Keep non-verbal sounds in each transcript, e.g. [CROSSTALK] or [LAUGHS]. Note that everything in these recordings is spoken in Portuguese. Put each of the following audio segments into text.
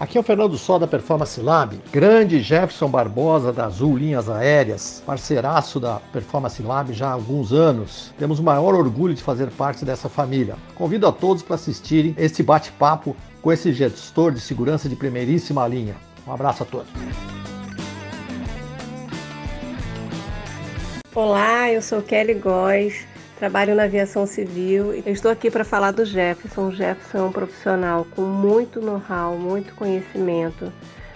Aqui é o Fernando Só da Performance Lab, grande Jefferson Barbosa da Azul Linhas Aéreas, parceiraço da Performance Lab já há alguns anos. Temos o maior orgulho de fazer parte dessa família. Convido a todos para assistirem este bate-papo com esse gestor de segurança de primeiríssima linha. Um abraço a todos. Olá, eu sou Kelly Góes, trabalho na aviação civil e estou aqui para falar do Jefferson. O Jefferson é um profissional com muito know-how, muito conhecimento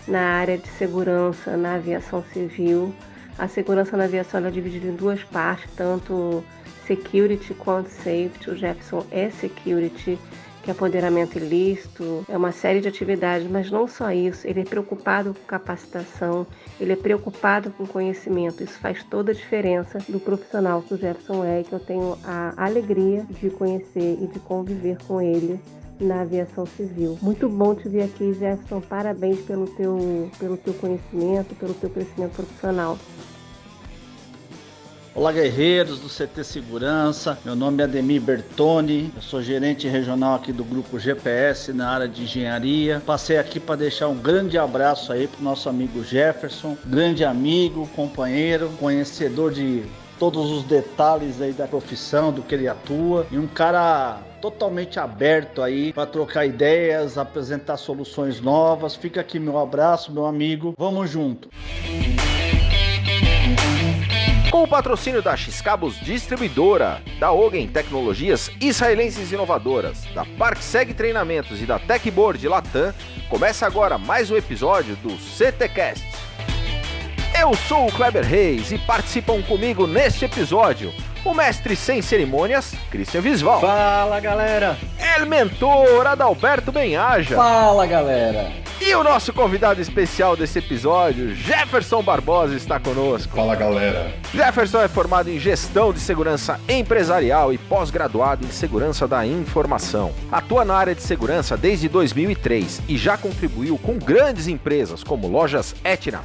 na área de segurança na aviação civil. A segurança na aviação é dividida em duas partes, tanto security quanto safety. O Jefferson é security que é apoderamento ilícito, é uma série de atividades, mas não só isso, ele é preocupado com capacitação, ele é preocupado com conhecimento. Isso faz toda a diferença do profissional que o Jefferson é, que eu tenho a alegria de conhecer e de conviver com ele na aviação civil. Muito bom te ver aqui, Jefferson. Parabéns pelo teu, pelo teu conhecimento, pelo teu crescimento profissional. Olá, guerreiros do CT Segurança. Meu nome é Ademir Bertoni. Eu sou gerente regional aqui do grupo GPS na área de engenharia. Passei aqui para deixar um grande abraço aí pro nosso amigo Jefferson, grande amigo, companheiro, conhecedor de todos os detalhes aí da profissão, do que ele atua e um cara totalmente aberto aí para trocar ideias, apresentar soluções novas. Fica aqui meu abraço, meu amigo. Vamos junto. Com o patrocínio da X-Cabos Distribuidora, da Ogen Tecnologias Israelenses Inovadoras, da ParkSeg Treinamentos e da Techboard Latam, começa agora mais um episódio do CTcast. Eu sou o Kleber Reis e participam comigo neste episódio o mestre sem cerimônias, Christian Visval. Fala, galera! El mentor, Adalberto Benhaja. Fala, galera! E o nosso convidado especial desse episódio, Jefferson Barbosa, está conosco. Fala, galera! Jefferson é formado em Gestão de Segurança Empresarial e pós-graduado em Segurança da Informação. Atua na área de segurança desde 2003 e já contribuiu com grandes empresas como Lojas Etna,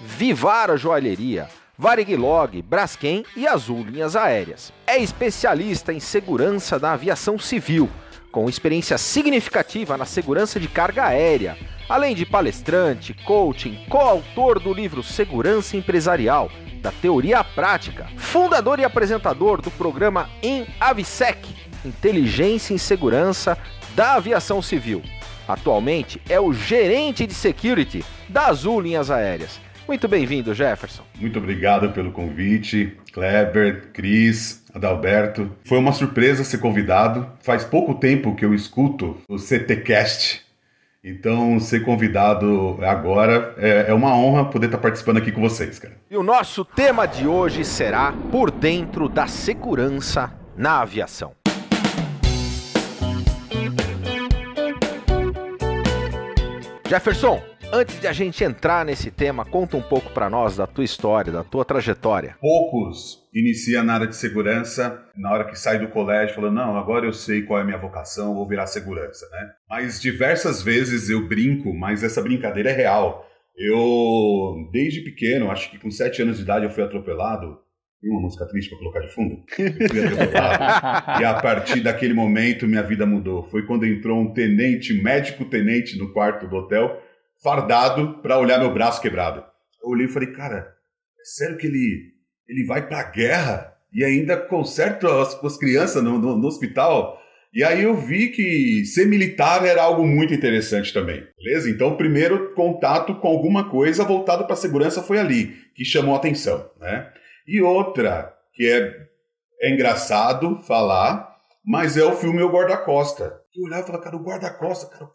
Vivara Joalheria, Varig Braskem e Azul Linhas Aéreas. É especialista em segurança da aviação civil, com experiência significativa na segurança de carga aérea, além de palestrante, coaching, coautor do livro Segurança Empresarial, da Teoria à Prática, fundador e apresentador do programa em Avisec, Inteligência em Segurança da Aviação Civil. Atualmente é o gerente de security da Azul Linhas Aéreas. Muito bem-vindo, Jefferson. Muito obrigado pelo convite, Kleber, Cris, Adalberto. Foi uma surpresa ser convidado. Faz pouco tempo que eu escuto o CTcast. Então, ser convidado agora é, é uma honra poder estar participando aqui com vocês, cara. E o nosso tema de hoje será Por Dentro da Segurança na Aviação. Jefferson, Antes de a gente entrar nesse tema, conta um pouco para nós da tua história, da tua trajetória. Poucos inicia na área de segurança, na hora que sai do colégio, falando, não, agora eu sei qual é a minha vocação, vou virar segurança, né? Mas diversas vezes eu brinco, mas essa brincadeira é real. Eu, desde pequeno, acho que com sete anos de idade eu fui atropelado. Tem uma música triste para colocar de fundo? [LAUGHS] fui atropelado. e a partir daquele momento minha vida mudou. Foi quando entrou um tenente, médico tenente no quarto do hotel fardado para olhar meu braço quebrado. Eu olhei e falei, cara, é sério que ele, ele vai pra guerra e ainda conserta as, as crianças no, no, no, hospital? E aí eu vi que ser militar era algo muito interessante também, beleza? Então o primeiro contato com alguma coisa voltado para segurança foi ali, que chamou a atenção, né? E outra, que é, é engraçado falar, mas é o filme O Guarda-Costa. Eu olhava e falava, cara, o Guarda-Costa, cara,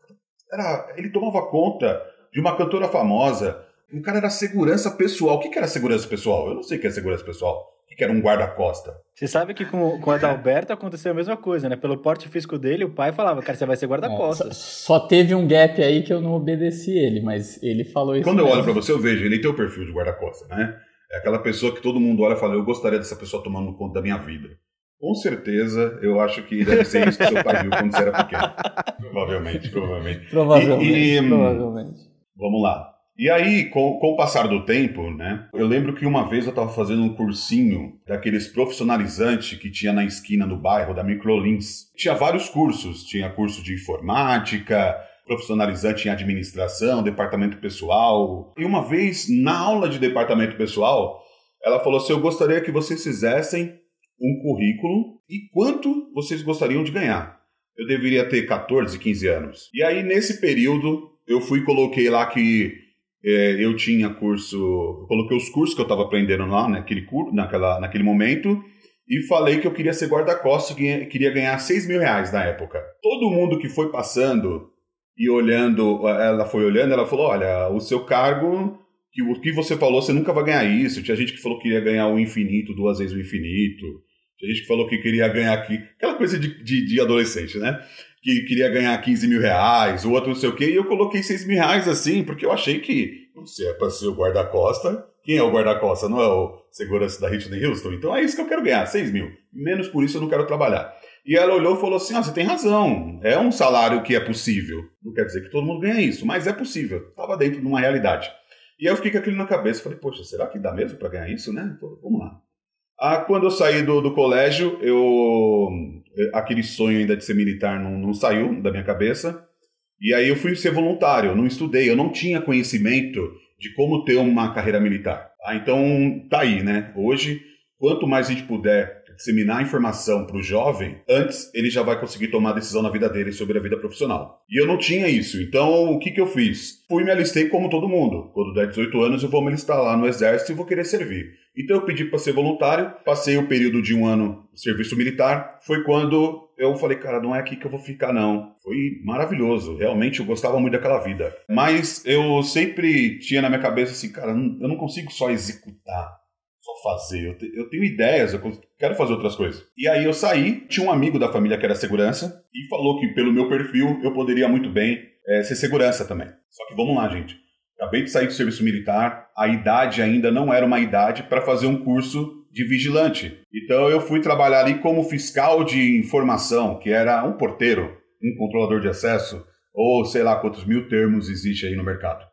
era, ele tomava conta de uma cantora famosa, o cara era segurança pessoal. O que, que era segurança pessoal? Eu não sei o que é segurança pessoal que era um guarda-costa. Você sabe que com, com o Adalberto aconteceu a mesma coisa, né? Pelo porte físico dele, o pai falava, cara, você vai ser guarda-costas. É, só, só, teve um gap aí que eu não obedeci ele, mas ele falou isso. Quando mesmo. eu olho para você, eu vejo, ele tem o perfil de guarda-costa, né? É aquela pessoa que todo mundo olha e fala, eu gostaria dessa pessoa tomando conta da minha vida. Com certeza, eu acho que deve ser isso que seu pai viu quando você era pequeno. [LAUGHS] Provavelmente, provavelmente. Provavelmente, e, e, provavelmente. Vamos lá. E aí, com, com, o passar do tempo, né? Eu lembro que uma vez eu estava fazendo um cursinho daqueles profissionalizantes que tinha na esquina do bairro, da Microlins. Tinha vários cursos. Tinha curso de informática, profissionalizante em administração, departamento pessoal. E uma vez, na aula de departamento pessoal, ela falou assim: Eu gostaria que vocês fizessem um currículo e quanto vocês gostariam de ganhar. Eu deveria ter 14, 15 anos. E aí, nesse período, eu fui e coloquei lá que é, eu tinha curso, coloquei os cursos que eu estava aprendendo lá naquele, naquela, naquele momento e falei que eu queria ser guarda-costas e queria ganhar 6 mil reais na época. Todo mundo que foi passando e olhando, ela foi olhando, ela falou: olha, o seu cargo, que o que você falou, você nunca vai ganhar isso. Tinha gente que falou que queria ganhar o infinito, duas vezes o infinito. Tinha gente que falou que queria ganhar aqui, aquela coisa de, de, de adolescente, né? Que queria ganhar 15 mil reais, o outro não sei o quê, e eu coloquei 6 mil reais assim, porque eu achei que se é para ser o guarda-costa, quem é o guarda-costa? Não é o segurança da Whitney Houston? Então é isso que eu quero ganhar, 6 mil. Menos por isso eu não quero trabalhar. E ela olhou e falou assim: ah, você tem razão, é um salário que é possível. Não quer dizer que todo mundo ganha isso, mas é possível. Estava dentro de uma realidade. E aí eu fiquei com aquilo na cabeça, falei, poxa, será que dá mesmo para ganhar isso, né? Então, vamos lá. Ah, quando eu saí do, do colégio, eu aquele sonho ainda de ser militar não, não saiu da minha cabeça. E aí eu fui ser voluntário, eu não estudei, eu não tinha conhecimento de como ter uma carreira militar. Ah, então tá aí, né? Hoje, quanto mais a gente puder disseminar informação para o jovem, antes ele já vai conseguir tomar decisão na vida dele sobre a vida profissional. E eu não tinha isso, então o que, que eu fiz? Fui me alistei como todo mundo. Quando der 18 anos, eu vou me alistar lá no exército e vou querer servir. Então eu pedi para ser voluntário, passei o período de um ano de serviço militar. Foi quando eu falei, cara, não é aqui que eu vou ficar, não. Foi maravilhoso, realmente eu gostava muito daquela vida. Mas eu sempre tinha na minha cabeça assim, cara, eu não consigo só executar só fazer. Eu, te, eu tenho ideias, eu quero fazer outras coisas. E aí eu saí, tinha um amigo da família que era segurança e falou que pelo meu perfil eu poderia muito bem é, ser segurança também. Só que vamos lá, gente. Acabei de sair do serviço militar, a idade ainda não era uma idade para fazer um curso de vigilante. Então eu fui trabalhar ali como fiscal de informação, que era um porteiro, um controlador de acesso, ou sei lá quantos mil termos existe aí no mercado.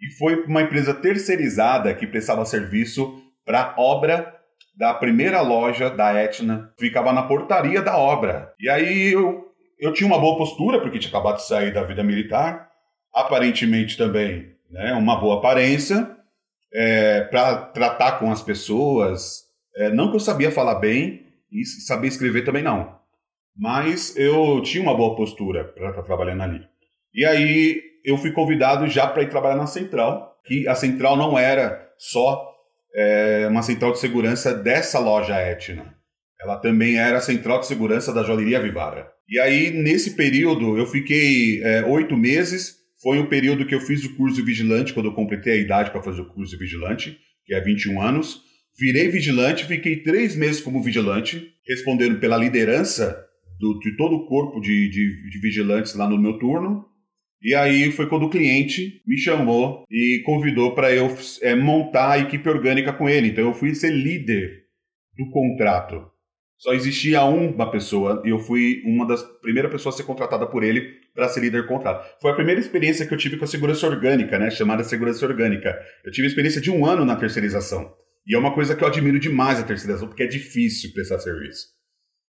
E foi uma empresa terceirizada que prestava serviço para obra da primeira loja da Etna, ficava na portaria da obra. E aí eu, eu tinha uma boa postura, porque tinha acabado de sair da vida militar, aparentemente também né, uma boa aparência, é, para tratar com as pessoas. É, não que eu sabia falar bem e sabia escrever também não, mas eu tinha uma boa postura para estar trabalhando ali. E aí eu fui convidado já para ir trabalhar na central, que a central não era só é, uma central de segurança dessa loja Etna. Ela também era central de segurança da joalheria Vivara. E aí, nesse período, eu fiquei é, oito meses. Foi o período que eu fiz o curso vigilante, quando eu completei a idade para fazer o curso vigilante, que é 21 anos. Virei vigilante, fiquei três meses como vigilante, respondendo pela liderança do, de todo o corpo de, de, de vigilantes lá no meu turno. E aí foi quando o cliente me chamou e convidou para eu é, montar a equipe orgânica com ele. Então eu fui ser líder do contrato. Só existia uma pessoa e eu fui uma das primeiras pessoas a ser contratada por ele para ser líder do contrato. Foi a primeira experiência que eu tive com a segurança orgânica, né? Chamada segurança orgânica. Eu tive experiência de um ano na terceirização. E é uma coisa que eu admiro demais a terceirização, porque é difícil prestar serviço.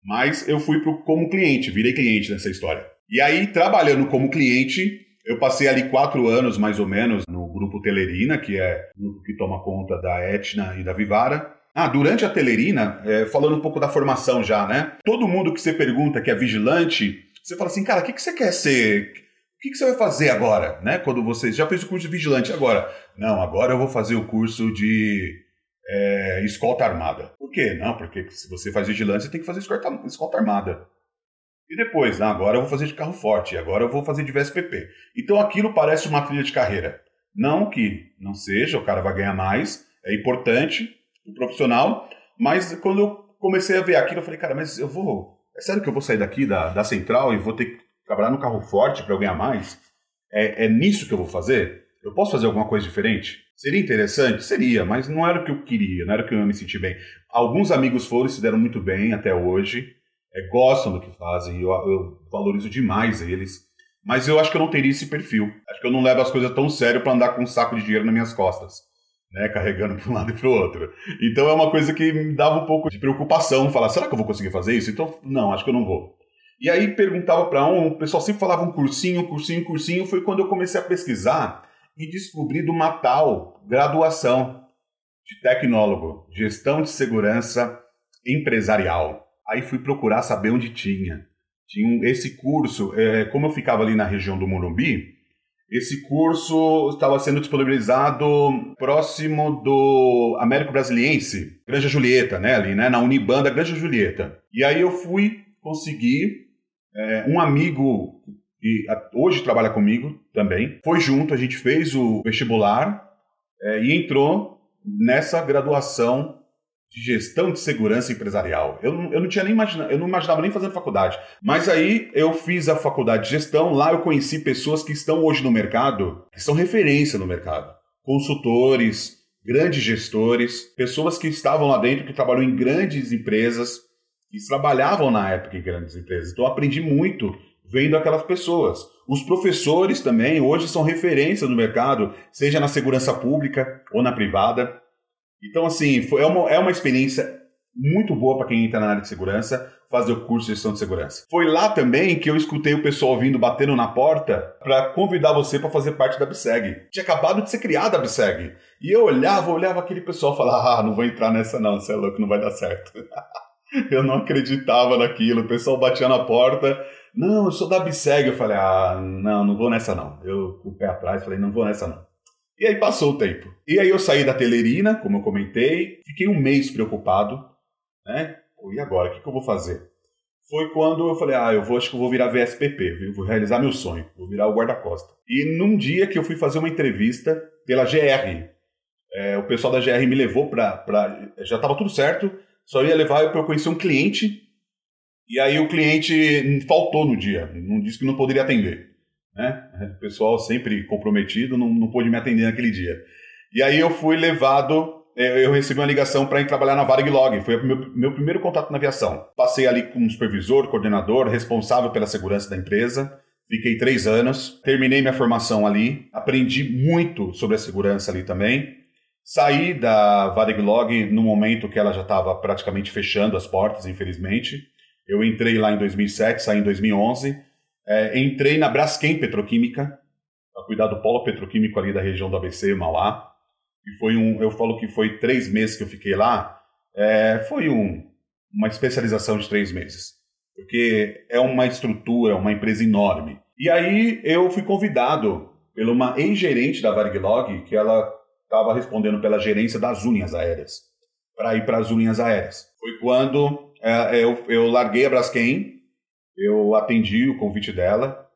Mas eu fui pro, como cliente, virei cliente nessa história. E aí, trabalhando como cliente, eu passei ali quatro anos, mais ou menos, no grupo Telerina, que é o grupo que toma conta da Etna e da Vivara. Ah, durante a telerina, é, falando um pouco da formação já, né? Todo mundo que você pergunta que é vigilante, você fala assim, cara, o que, que você quer ser? O que, que você vai fazer agora, né? Quando você já fez o curso de vigilante agora? Não, agora eu vou fazer o curso de é, escolta armada. Por quê? Não, porque se você faz vigilância, você tem que fazer escolta, escolta armada. E depois, não, agora eu vou fazer de carro forte, agora eu vou fazer de VSPP. Então aquilo parece uma trilha de carreira. Não que não seja, o cara vai ganhar mais, é importante, o profissional, mas quando eu comecei a ver aquilo, eu falei, cara, mas eu vou. É sério que eu vou sair daqui da, da central e vou ter que trabalhar no carro forte para eu ganhar mais? É, é nisso que eu vou fazer? Eu posso fazer alguma coisa diferente? Seria interessante? Seria, mas não era o que eu queria, não era o que eu ia me sentir bem. Alguns amigos foram e se deram muito bem até hoje, é, gostam do que fazem, eu, eu valorizo demais eles, mas eu acho que eu não teria esse perfil. Acho que eu não levo as coisas tão sério para andar com um saco de dinheiro nas minhas costas né, carregando para um lado e para o outro. Então é uma coisa que me dava um pouco de preocupação, falar, será que eu vou conseguir fazer isso? Então, não, acho que eu não vou. E aí perguntava para um, o pessoal sempre falava um cursinho, cursinho, cursinho, foi quando eu comecei a pesquisar e descobri de uma tal graduação de tecnólogo, gestão de segurança empresarial. Aí fui procurar saber onde tinha. Tinha um, esse curso, é, como eu ficava ali na região do Morumbi, esse curso estava sendo disponibilizado próximo do Américo Brasiliense, Granja Julieta, né, ali, né, na Unibanda Granja Julieta. E aí eu fui conseguir é, um amigo que hoje trabalha comigo também, foi junto, a gente fez o vestibular é, e entrou nessa graduação de gestão de segurança empresarial. Eu, não, eu não tinha nem imaginado, eu não imaginava nem fazendo faculdade. Mas aí eu fiz a faculdade de gestão, lá eu conheci pessoas que estão hoje no mercado, que são referência no mercado. Consultores, grandes gestores, pessoas que estavam lá dentro, que trabalham em grandes empresas, que trabalhavam na época em grandes empresas. Então aprendi muito vendo aquelas pessoas. Os professores também hoje são referências no mercado, seja na segurança pública ou na privada. Então, assim, foi, é, uma, é uma experiência muito boa para quem entra na área de segurança fazer o curso de gestão de segurança. Foi lá também que eu escutei o pessoal vindo batendo na porta para convidar você para fazer parte da BSEG. Tinha acabado de ser criada a BSEG. E eu olhava, olhava aquele pessoal e falava: "Ah, não vou entrar nessa não, você é louco, não vai dar certo". [LAUGHS] eu não acreditava naquilo. O pessoal batia na porta, "Não, eu sou da BSEG". Eu falei: "Ah, não, não vou nessa não". Eu com o pé atrás falei: "Não vou nessa não". E aí passou o tempo. E aí eu saí da telerina, como eu comentei, fiquei um mês preocupado, né? E agora, o que, que eu vou fazer? Foi quando eu falei, ah, eu vou, acho que eu vou virar VSPP, vou realizar meu sonho, vou virar o guarda-costa. E num dia que eu fui fazer uma entrevista pela GR, é, o pessoal da GR me levou para. Já estava tudo certo, só ia levar para eu conhecer um cliente, e aí o cliente faltou no dia, não disse que não poderia atender né? O pessoal sempre comprometido não, não pôde me atender naquele dia. E aí eu fui levado, é, eu recebi uma ligação para ir trabalhar na Varig Log, foi o meu, meu primeiro contato na aviação. Passei ali como supervisor, coordenador, responsável pela segurança da empresa. Fiquei três anos, terminei minha formação ali, aprendi muito sobre a segurança ali também. Saí da Varig Log no momento que ela já estava praticamente fechando as portas, infelizmente. Eu entrei lá em 2007, saí em 2011 é, entrei na Braskem Petroquímica, para cuidar do polo petroquímico ali da região do ABC, Mauá. E foi um, eu falo que foi três meses que eu fiquei lá, é, foi um, uma especialização de três meses. Porque é uma estrutura, uma empresa enorme. E aí eu fui convidado por uma ex-gerente da Varglog, que ela estava respondendo pela gerência das unhas aéreas, para ir para as unhas aéreas. Foi quando é, eu, eu larguei a Braskem eu atendi o convite dela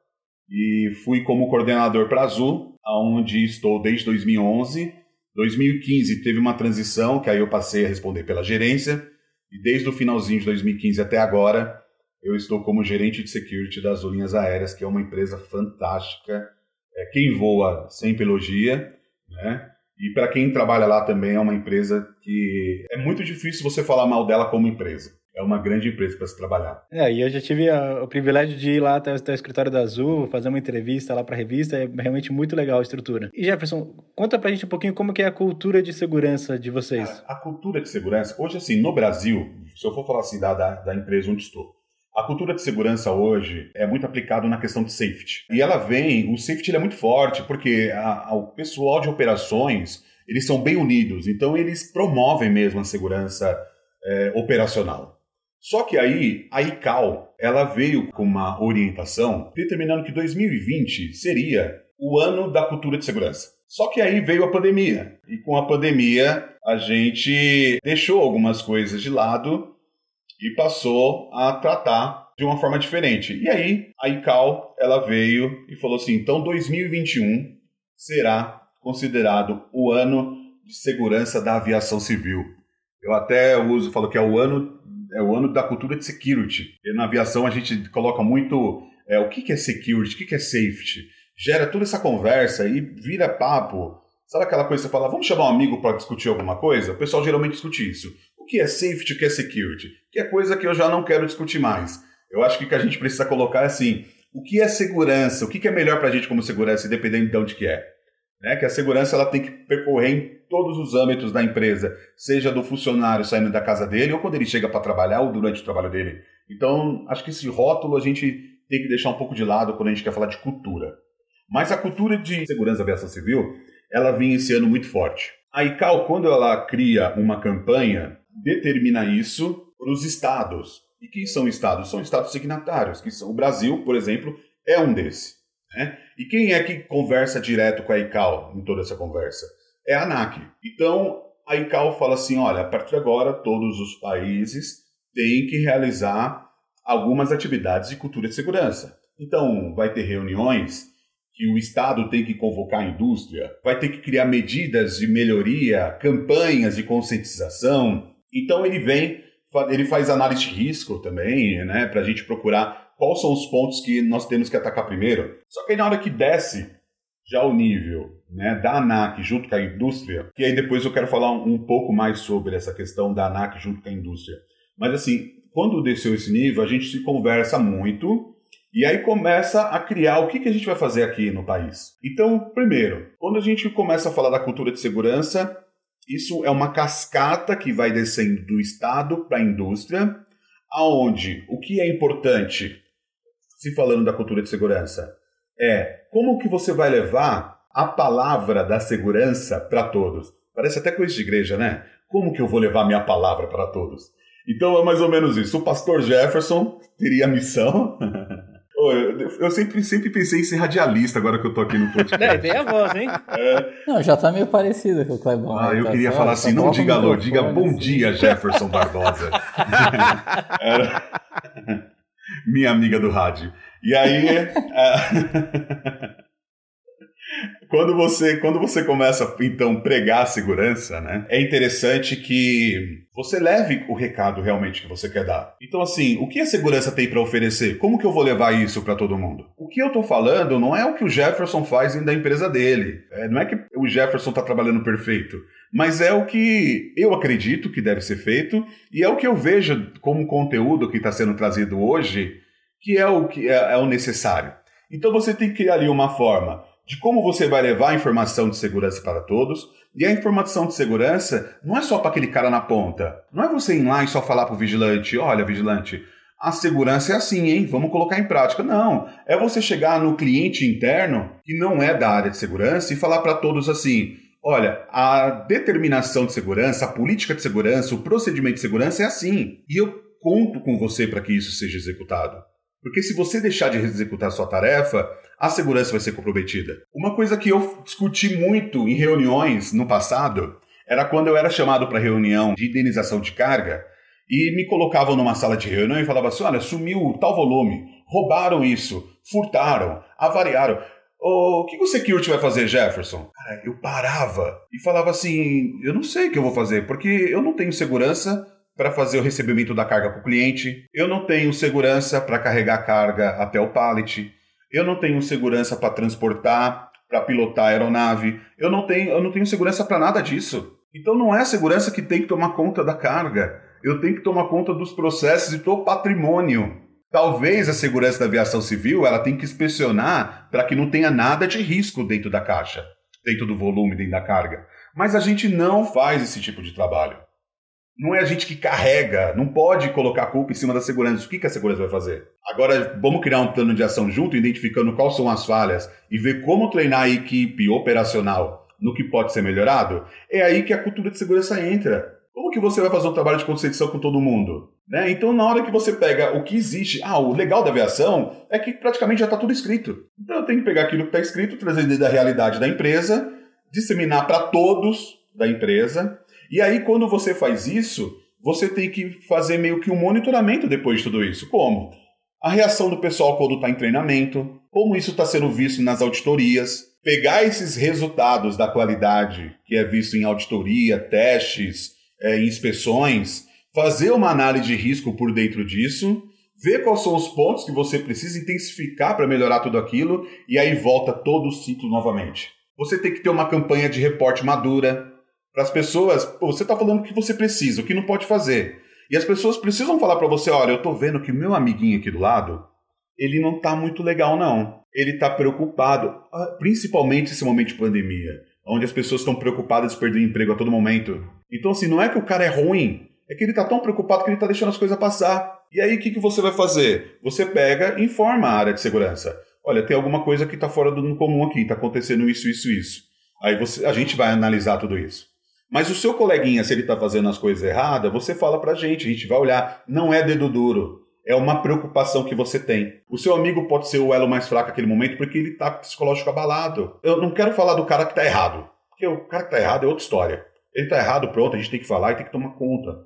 e fui como coordenador para a Azul, onde estou desde 2011. 2015 teve uma transição, que aí eu passei a responder pela gerência, e desde o finalzinho de 2015 até agora, eu estou como gerente de security das Linhas Aéreas, que é uma empresa fantástica. É, quem voa sempre elogia, né? E para quem trabalha lá também é uma empresa que é muito difícil você falar mal dela como empresa é uma grande empresa para se trabalhar. É, e eu já tive a, o privilégio de ir lá até, até o escritório da Azul, fazer uma entrevista lá para a revista, é realmente muito legal a estrutura. E Jefferson, conta para a gente um pouquinho como que é a cultura de segurança de vocês. A, a, cultura de segurança, hoje assim, no Brasil, se eu for falar assim da, da, da empresa onde estou, a cultura de segurança hoje é muito aplicada na questão de safety. E ela vem, o safety é muito forte, porque a, a, o pessoal de operações eles são bem unidos, então eles promovem mesmo a segurança é, operacional. Só que aí a ICAO ela veio com uma orientação determinando que 2020 seria o ano da cultura de segurança. Só que aí veio a pandemia e com a pandemia a gente deixou algumas coisas de lado e passou a tratar de uma forma diferente. E aí a ICAO ela veio e falou assim: então 2021 será considerado o ano de segurança da aviação civil. Eu até uso, falo que é o ano é o ano da cultura de security. E na aviação a gente coloca muito é, o que, que é security, o que, que é safety. Gera toda essa conversa e vira papo. Sabe aquela coisa que você fala, vamos chamar um amigo para discutir alguma coisa? O pessoal geralmente discute isso. O que é safety, o que é security? Que é coisa que eu já não quero discutir mais. Eu acho que o que a gente precisa colocar é assim, o que é segurança? O que é melhor para a gente como segurança, independente de onde que é? Né? Que a segurança ela tem que percorrer todos os âmbitos da empresa, seja do funcionário saindo da casa dele ou quando ele chega para trabalhar ou durante o trabalho dele. Então, acho que esse rótulo a gente tem que deixar um pouco de lado quando a gente quer falar de cultura. Mas a cultura de segurança da aviação civil, ela vinha esse ano muito forte. A ICAO, quando ela cria uma campanha, determina isso para os estados. E quem são estados? São estados signatários, que são o Brasil, por exemplo, é um desses. Né? E quem é que conversa direto com a ICAO em toda essa conversa? É a ANAC. Então, a ICAO fala assim, olha, a partir de agora todos os países têm que realizar algumas atividades de cultura de segurança. Então, vai ter reuniões que o Estado tem que convocar a indústria, vai ter que criar medidas de melhoria, campanhas de conscientização. Então, ele vem, ele faz análise de risco também, né, para a gente procurar quais são os pontos que nós temos que atacar primeiro. Só que aí na hora que desce já o nível né, da ANAC junto com a indústria, que aí depois eu quero falar um, um pouco mais sobre essa questão da ANAC junto com a indústria. Mas assim, quando desceu esse nível, a gente se conversa muito e aí começa a criar o que, que a gente vai fazer aqui no país. Então, primeiro, quando a gente começa a falar da cultura de segurança, isso é uma cascata que vai descendo do Estado para a indústria, aonde o que é importante se falando da cultura de segurança, é como que você vai levar a palavra da segurança para todos. Parece até coisa de igreja, né? Como que eu vou levar minha palavra para todos? Então é mais ou menos isso. O pastor Jefferson teria a missão. [LAUGHS] eu, sempre, sempre pensei em ser radialista agora que eu tô aqui no podcast. É, tem a voz, hein? É. Não, já tá meio parecido com o Clebão. Ah, eu tá queria só, falar assim, não diga alô, diga bom assim. dia, Jefferson Barbosa. [LAUGHS] Era [LAUGHS] minha amiga do rádio. E aí. [LAUGHS] [LAUGHS] quando você quando você começa então pregar a segurança, né? É interessante que você leve o recado realmente que você quer dar. Então assim, o que a segurança tem para oferecer? Como que eu vou levar isso para todo mundo? O que eu tô falando não é o que o Jefferson faz dentro da empresa dele. É, não é que o Jefferson tá trabalhando perfeito, mas é o que eu acredito que deve ser feito e é o que eu vejo como conteúdo que está sendo trazido hoje que é o que é, é o necessário. Então você tem que criar ali uma forma de como você vai levar a informação de segurança para todos. E a informação de segurança não é só para aquele cara na ponta. Não é você ir lá e só falar para o vigilante: olha, vigilante, a segurança é assim, hein? Vamos colocar em prática. Não. É você chegar no cliente interno, que não é da área de segurança, e falar para todos assim: olha, a determinação de segurança, a política de segurança, o procedimento de segurança é assim. E eu conto com você para que isso seja executado. Porque se você deixar de executar sua tarefa, a segurança vai ser comprometida. Uma coisa que eu discuti muito em reuniões no passado era quando eu era chamado para reunião de indenização de carga e me colocavam numa sala de reunião e falavam assim: olha, sumiu tal volume, roubaram isso, furtaram, avariaram. O que o security vai fazer, Jefferson? Cara, eu parava e falava assim: eu não sei o que eu vou fazer, porque eu não tenho segurança para fazer o recebimento da carga para o cliente, eu não tenho segurança para carregar a carga até o pallet, eu não tenho segurança para transportar, para pilotar a aeronave, eu não tenho, eu não tenho segurança para nada disso. Então não é a segurança que tem que tomar conta da carga, eu tenho que tomar conta dos processos e do patrimônio. Talvez a segurança da aviação civil ela tem que inspecionar para que não tenha nada de risco dentro da caixa, dentro do volume, dentro da carga. Mas a gente não faz esse tipo de trabalho. Não é a gente que carrega, não pode colocar a culpa em cima da segurança. O que, que a segurança vai fazer? Agora, vamos criar um plano de ação junto, identificando quais são as falhas e ver como treinar a equipe operacional no que pode ser melhorado, é aí que a cultura de segurança entra. Como que você vai fazer um trabalho de conscientização com todo mundo? Né? Então, na hora que você pega o que existe, ah, o legal da aviação é que praticamente já está tudo escrito. Então, eu tenho que pegar aquilo que está escrito, trazer da realidade da empresa, disseminar para todos da empresa. E aí, quando você faz isso, você tem que fazer meio que um monitoramento depois de tudo isso. Como? A reação do pessoal quando está em treinamento, como isso está sendo visto nas auditorias, pegar esses resultados da qualidade que é visto em auditoria, testes, é, inspeções, fazer uma análise de risco por dentro disso, ver quais são os pontos que você precisa intensificar para melhorar tudo aquilo e aí volta todo o ciclo novamente. Você tem que ter uma campanha de reporte madura para as pessoas. Você está falando o que você precisa, o que não pode fazer. E as pessoas precisam falar para você: olha, eu estou vendo que o meu amiguinho aqui do lado, ele não está muito legal, não. Ele está preocupado, ah, principalmente nesse momento de pandemia onde as pessoas estão preocupadas de perder emprego a todo momento. Então, assim, não é que o cara é ruim, é que ele está tão preocupado que ele está deixando as coisas passar. E aí, o que, que você vai fazer? Você pega e informa a área de segurança. Olha, tem alguma coisa que está fora do comum aqui, está acontecendo isso, isso, isso. Aí você, a gente vai analisar tudo isso. Mas o seu coleguinha, se ele está fazendo as coisas erradas, você fala para a gente, a gente vai olhar. Não é dedo duro é uma preocupação que você tem. O seu amigo pode ser o elo mais fraco naquele momento porque ele está psicológico abalado. Eu não quero falar do cara que está errado, porque o cara que está errado é outra história. Ele está errado, pronto, a gente tem que falar e tem que tomar conta.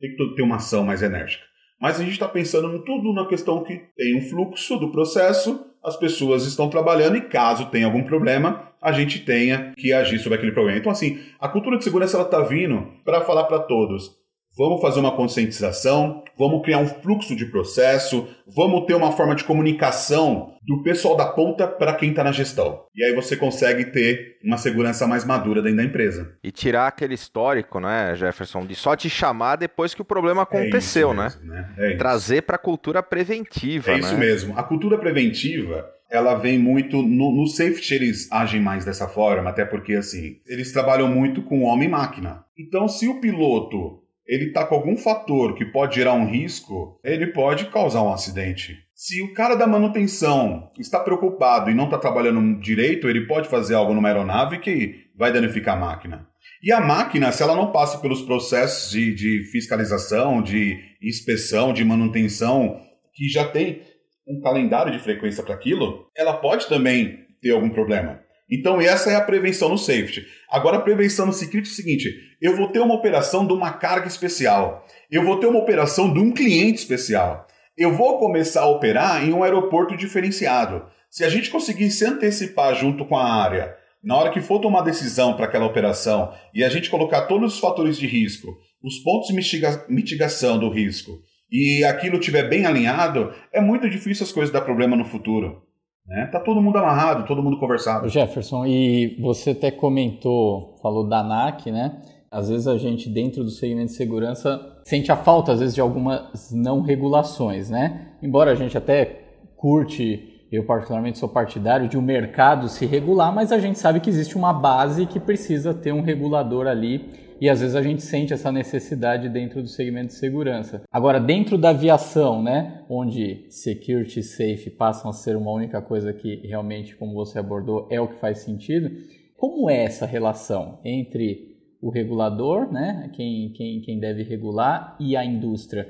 Tem que ter uma ação mais enérgica. Mas a gente está pensando em tudo na questão que tem um fluxo do processo, as pessoas estão trabalhando e caso tenha algum problema, a gente tenha que agir sobre aquele problema. Então, assim, a cultura de segurança ela está vindo para falar para todos Vamos fazer uma conscientização, vamos criar um fluxo de processo, vamos ter uma forma de comunicação do pessoal da ponta para quem está na gestão. E aí você consegue ter uma segurança mais madura dentro da empresa. E tirar aquele histórico, né, Jefferson, de só te chamar depois que o problema aconteceu, é mesmo, né? né? É Trazer para a cultura preventiva. É né? isso mesmo. A cultura preventiva ela vem muito no, no, safety eles agem mais dessa forma, até porque assim eles trabalham muito com homem máquina. Então, se o piloto ele está com algum fator que pode gerar um risco, ele pode causar um acidente. Se o cara da manutenção está preocupado e não está trabalhando direito, ele pode fazer algo numa aeronave que vai danificar a máquina. E a máquina, se ela não passa pelos processos de, de fiscalização, de inspeção, de manutenção, que já tem um calendário de frequência para aquilo, ela pode também ter algum problema. Então, essa é a prevenção no safety. Agora, a prevenção no security é o seguinte: eu vou ter uma operação de uma carga especial, eu vou ter uma operação de um cliente especial, eu vou começar a operar em um aeroporto diferenciado. Se a gente conseguir se antecipar junto com a área, na hora que for tomar decisão para aquela operação e a gente colocar todos os fatores de risco, os pontos de mitiga mitigação do risco, e aquilo estiver bem alinhado, é muito difícil as coisas dar problema no futuro. Né? Tá todo mundo amarrado, todo mundo conversado. Jefferson, e você até comentou, falou da ANAC, né? Às vezes a gente, dentro do segmento de segurança, sente a falta, às vezes, de algumas não regulações, né? Embora a gente até curte, eu particularmente sou partidário de o um mercado se regular, mas a gente sabe que existe uma base que precisa ter um regulador ali e às vezes a gente sente essa necessidade dentro do segmento de segurança. Agora, dentro da aviação, né, onde security e safe passam a ser uma única coisa que realmente, como você abordou, é o que faz sentido, como é essa relação entre o regulador, né, quem, quem, quem deve regular, e a indústria?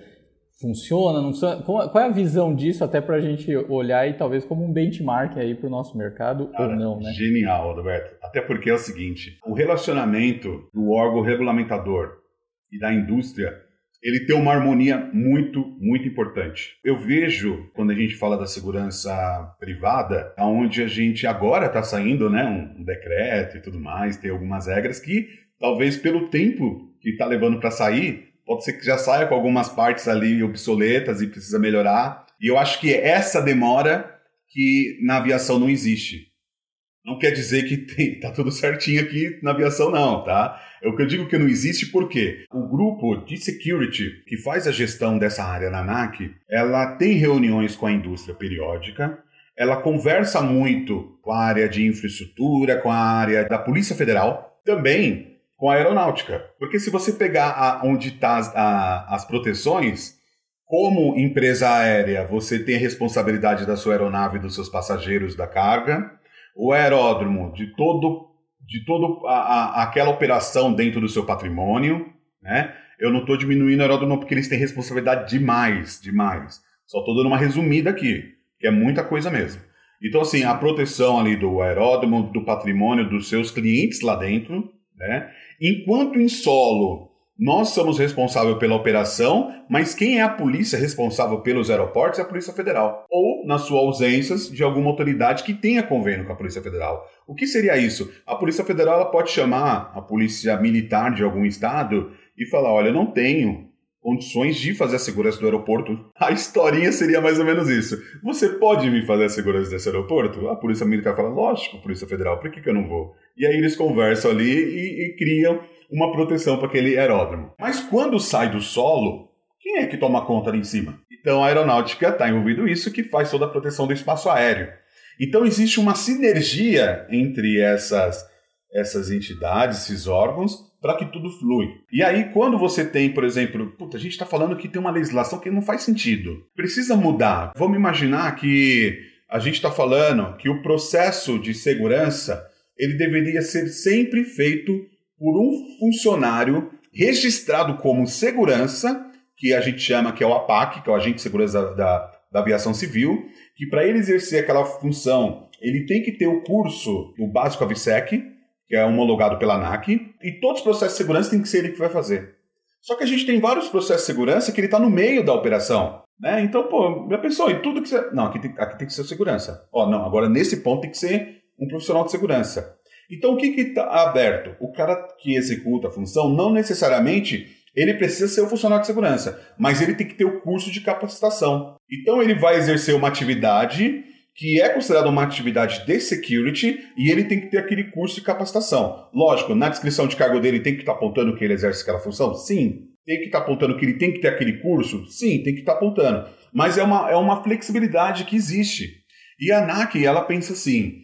Funciona, não funciona? Qual é a visão disso até para a gente olhar e talvez como um benchmark aí para o nosso mercado Cara, ou não, né? Genial, Roberto. Até porque é o seguinte, o relacionamento do órgão regulamentador e da indústria, ele tem uma harmonia muito, muito importante. Eu vejo, quando a gente fala da segurança privada, onde a gente agora está saindo, né, um, um decreto e tudo mais, tem algumas regras que talvez pelo tempo que está levando para sair, pode ser que já saia com algumas partes ali obsoletas e precisa melhorar. E eu acho que essa demora que na aviação não existe. Não quer dizer que tem, [LAUGHS] tá tudo certinho aqui na aviação, não, tá? É o que eu digo que não existe porque o grupo de security que faz a gestão dessa área na ANAC, ela tem reuniões com a indústria periódica, ela conversa muito com a área de infraestrutura, com a área da Polícia Federal, também com a aeronáutica. Porque se você pegar a, onde estão tá as, proteções, como empresa aérea, você tem a responsabilidade da sua aeronave, dos seus passageiros, da carga. O aeródromo, de todo de toda aquela operação dentro do seu patrimônio, né? Eu não estou diminuindo o aeródromo porque eles têm responsabilidade demais, demais. Só estou dando uma resumida aqui, que é muita coisa mesmo. Então, assim, a proteção ali do aeródromo, do patrimônio dos seus clientes lá dentro, né? Enquanto em solo, nós somos responsáveis pela operação, mas quem é a polícia responsável pelos aeroportos é a Polícia Federal. Ou, na sua ausência, de alguma autoridade que tenha convênio com a Polícia Federal. O que seria isso? A Polícia Federal pode chamar a Polícia Militar de algum estado e falar: olha, eu não tenho condições de fazer a segurança do aeroporto. [LAUGHS] A historinha seria mais ou menos isso. Você pode vir fazer a segurança desse aeroporto? A Polícia Militar fala: lógico, Polícia Federal, por que, que eu não vou? E aí eles conversam ali e, e criam uma proteção para aquele aeródromo. Mas quando sai do solo, quem é que toma conta ali em cima? Então a aeronáutica está envolvido isso que faz toda a proteção do espaço aéreo. Então existe uma sinergia entre essas, essas entidades, esses órgãos, para que tudo flui. E aí, quando você tem, por exemplo, puta, a gente está falando que tem uma legislação que não faz sentido. Precisa mudar. Vamos imaginar que a gente está falando que o processo de segurança ele deveria ser sempre feito por um funcionário registrado como segurança, que a gente chama que é o APAC, que é o Agente de Segurança da, da, Aviação Civil, que para ele exercer aquela função, ele tem que ter o curso, o básico AVSEC, que é homologado pela ANAC, e todos os processos de segurança tem que ser ele que vai fazer. Só que a gente tem vários processos de segurança que ele está no meio da operação. Né? Então, pô, já pensou, e tudo que você. Não, aqui tem, aqui tem que ser segurança. Ó, não, agora nesse ponto tem que ser um profissional de segurança. Então, o que está aberto? O cara que executa a função, não necessariamente ele precisa ser o funcionário de segurança, mas ele tem que ter o curso de capacitação. Então, ele vai exercer uma atividade que é considerada uma atividade de security e ele tem que ter aquele curso de capacitação. Lógico, na descrição de cargo dele tem que estar tá apontando que ele exerce aquela função? Sim. Tem que estar tá apontando que ele tem que ter aquele curso? Sim, tem que estar tá apontando. Mas é uma, é uma flexibilidade que existe. E a ANAC, ela pensa assim,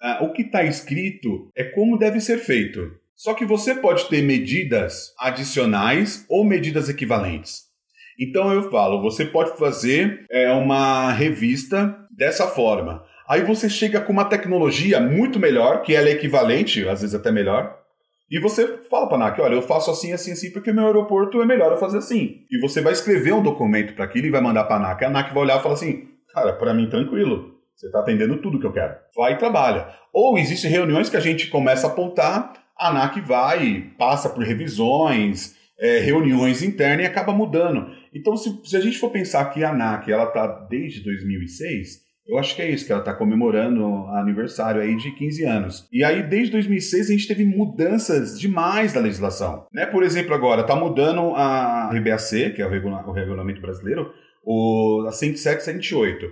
ah, o que está escrito é como deve ser feito. Só que você pode ter medidas adicionais ou medidas equivalentes. Então eu falo, você pode fazer é, uma revista dessa forma. Aí você chega com uma tecnologia muito melhor, que ela é equivalente, às vezes até melhor, e você fala para a ANAC, olha, eu faço assim, assim, assim, porque meu aeroporto é melhor eu fazer assim. E você vai escrever um documento para aquilo e vai mandar para a ANAC. A ANAC vai olhar e falar assim, cara, para mim tranquilo, você está atendendo tudo que eu quero. Vai e trabalha. Ou existem reuniões que a gente começa a apontar, a ANAC vai, passa por revisões, é, reuniões internas e acaba mudando. Então, se, se, a gente for pensar que a ANAC ela está desde 2006, eu acho que é isso, que ela está comemorando aniversário aí de 15 anos. E aí, desde 2006, a gente teve mudanças demais da legislação. Né? Por exemplo, agora está mudando a RBAC, que é o, regula o regulamento brasileiro, o, a 107 108.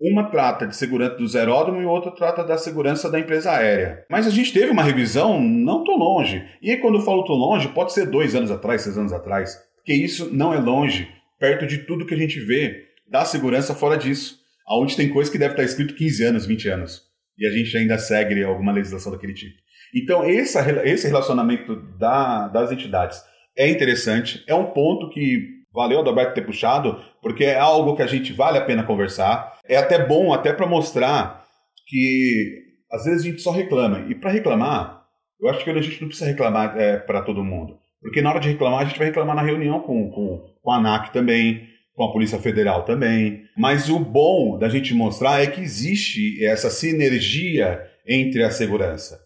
Uma trata de segurança dos aeródromos e outra trata da segurança da empresa aérea. Mas a gente teve uma revisão não tão longe. E aí, quando eu falo tão longe, pode ser dois anos atrás, seis anos atrás. Porque isso não é longe, perto de tudo que a gente vê da segurança fora disso onde tem coisa que deve estar escrito 15 anos, 20 anos. E a gente ainda segue alguma legislação daquele tipo. Então, esse, esse relacionamento da, das entidades é interessante, é um ponto que valeu Adalberto ter puxado, porque é algo que a gente vale a pena conversar. É até bom, até para mostrar que às vezes a gente só reclama. E para reclamar, eu acho que a gente não precisa reclamar é, para todo mundo. Porque na hora de reclamar, a gente vai reclamar na reunião com, com, com a ANAC também, com a Polícia Federal também. Mas o bom da gente mostrar é que existe essa sinergia entre a segurança.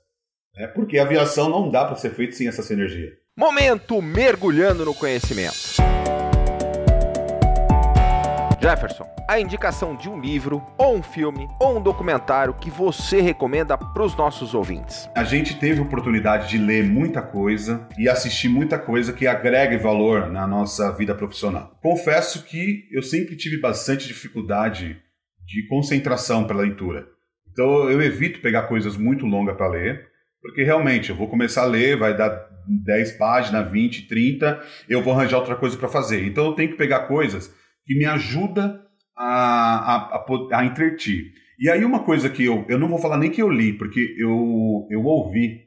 Né? Porque a aviação não dá para ser feita sem essa sinergia. Momento mergulhando no conhecimento. Jefferson, a indicação de um livro, ou um filme, ou um documentário que você recomenda para os nossos ouvintes. A gente teve oportunidade de ler muita coisa e assistir muita coisa que agregue valor na nossa vida profissional. Confesso que eu sempre tive bastante dificuldade de concentração para leitura. Então eu evito pegar coisas muito longas para ler, porque realmente eu vou começar a ler, vai dar 10 páginas, 20, 30, eu vou arranjar outra coisa para fazer. Então eu tenho que pegar coisas que me ajuda a, a, a, a entreter. E aí uma coisa que eu, eu não vou falar nem que eu li, porque eu, eu ouvi,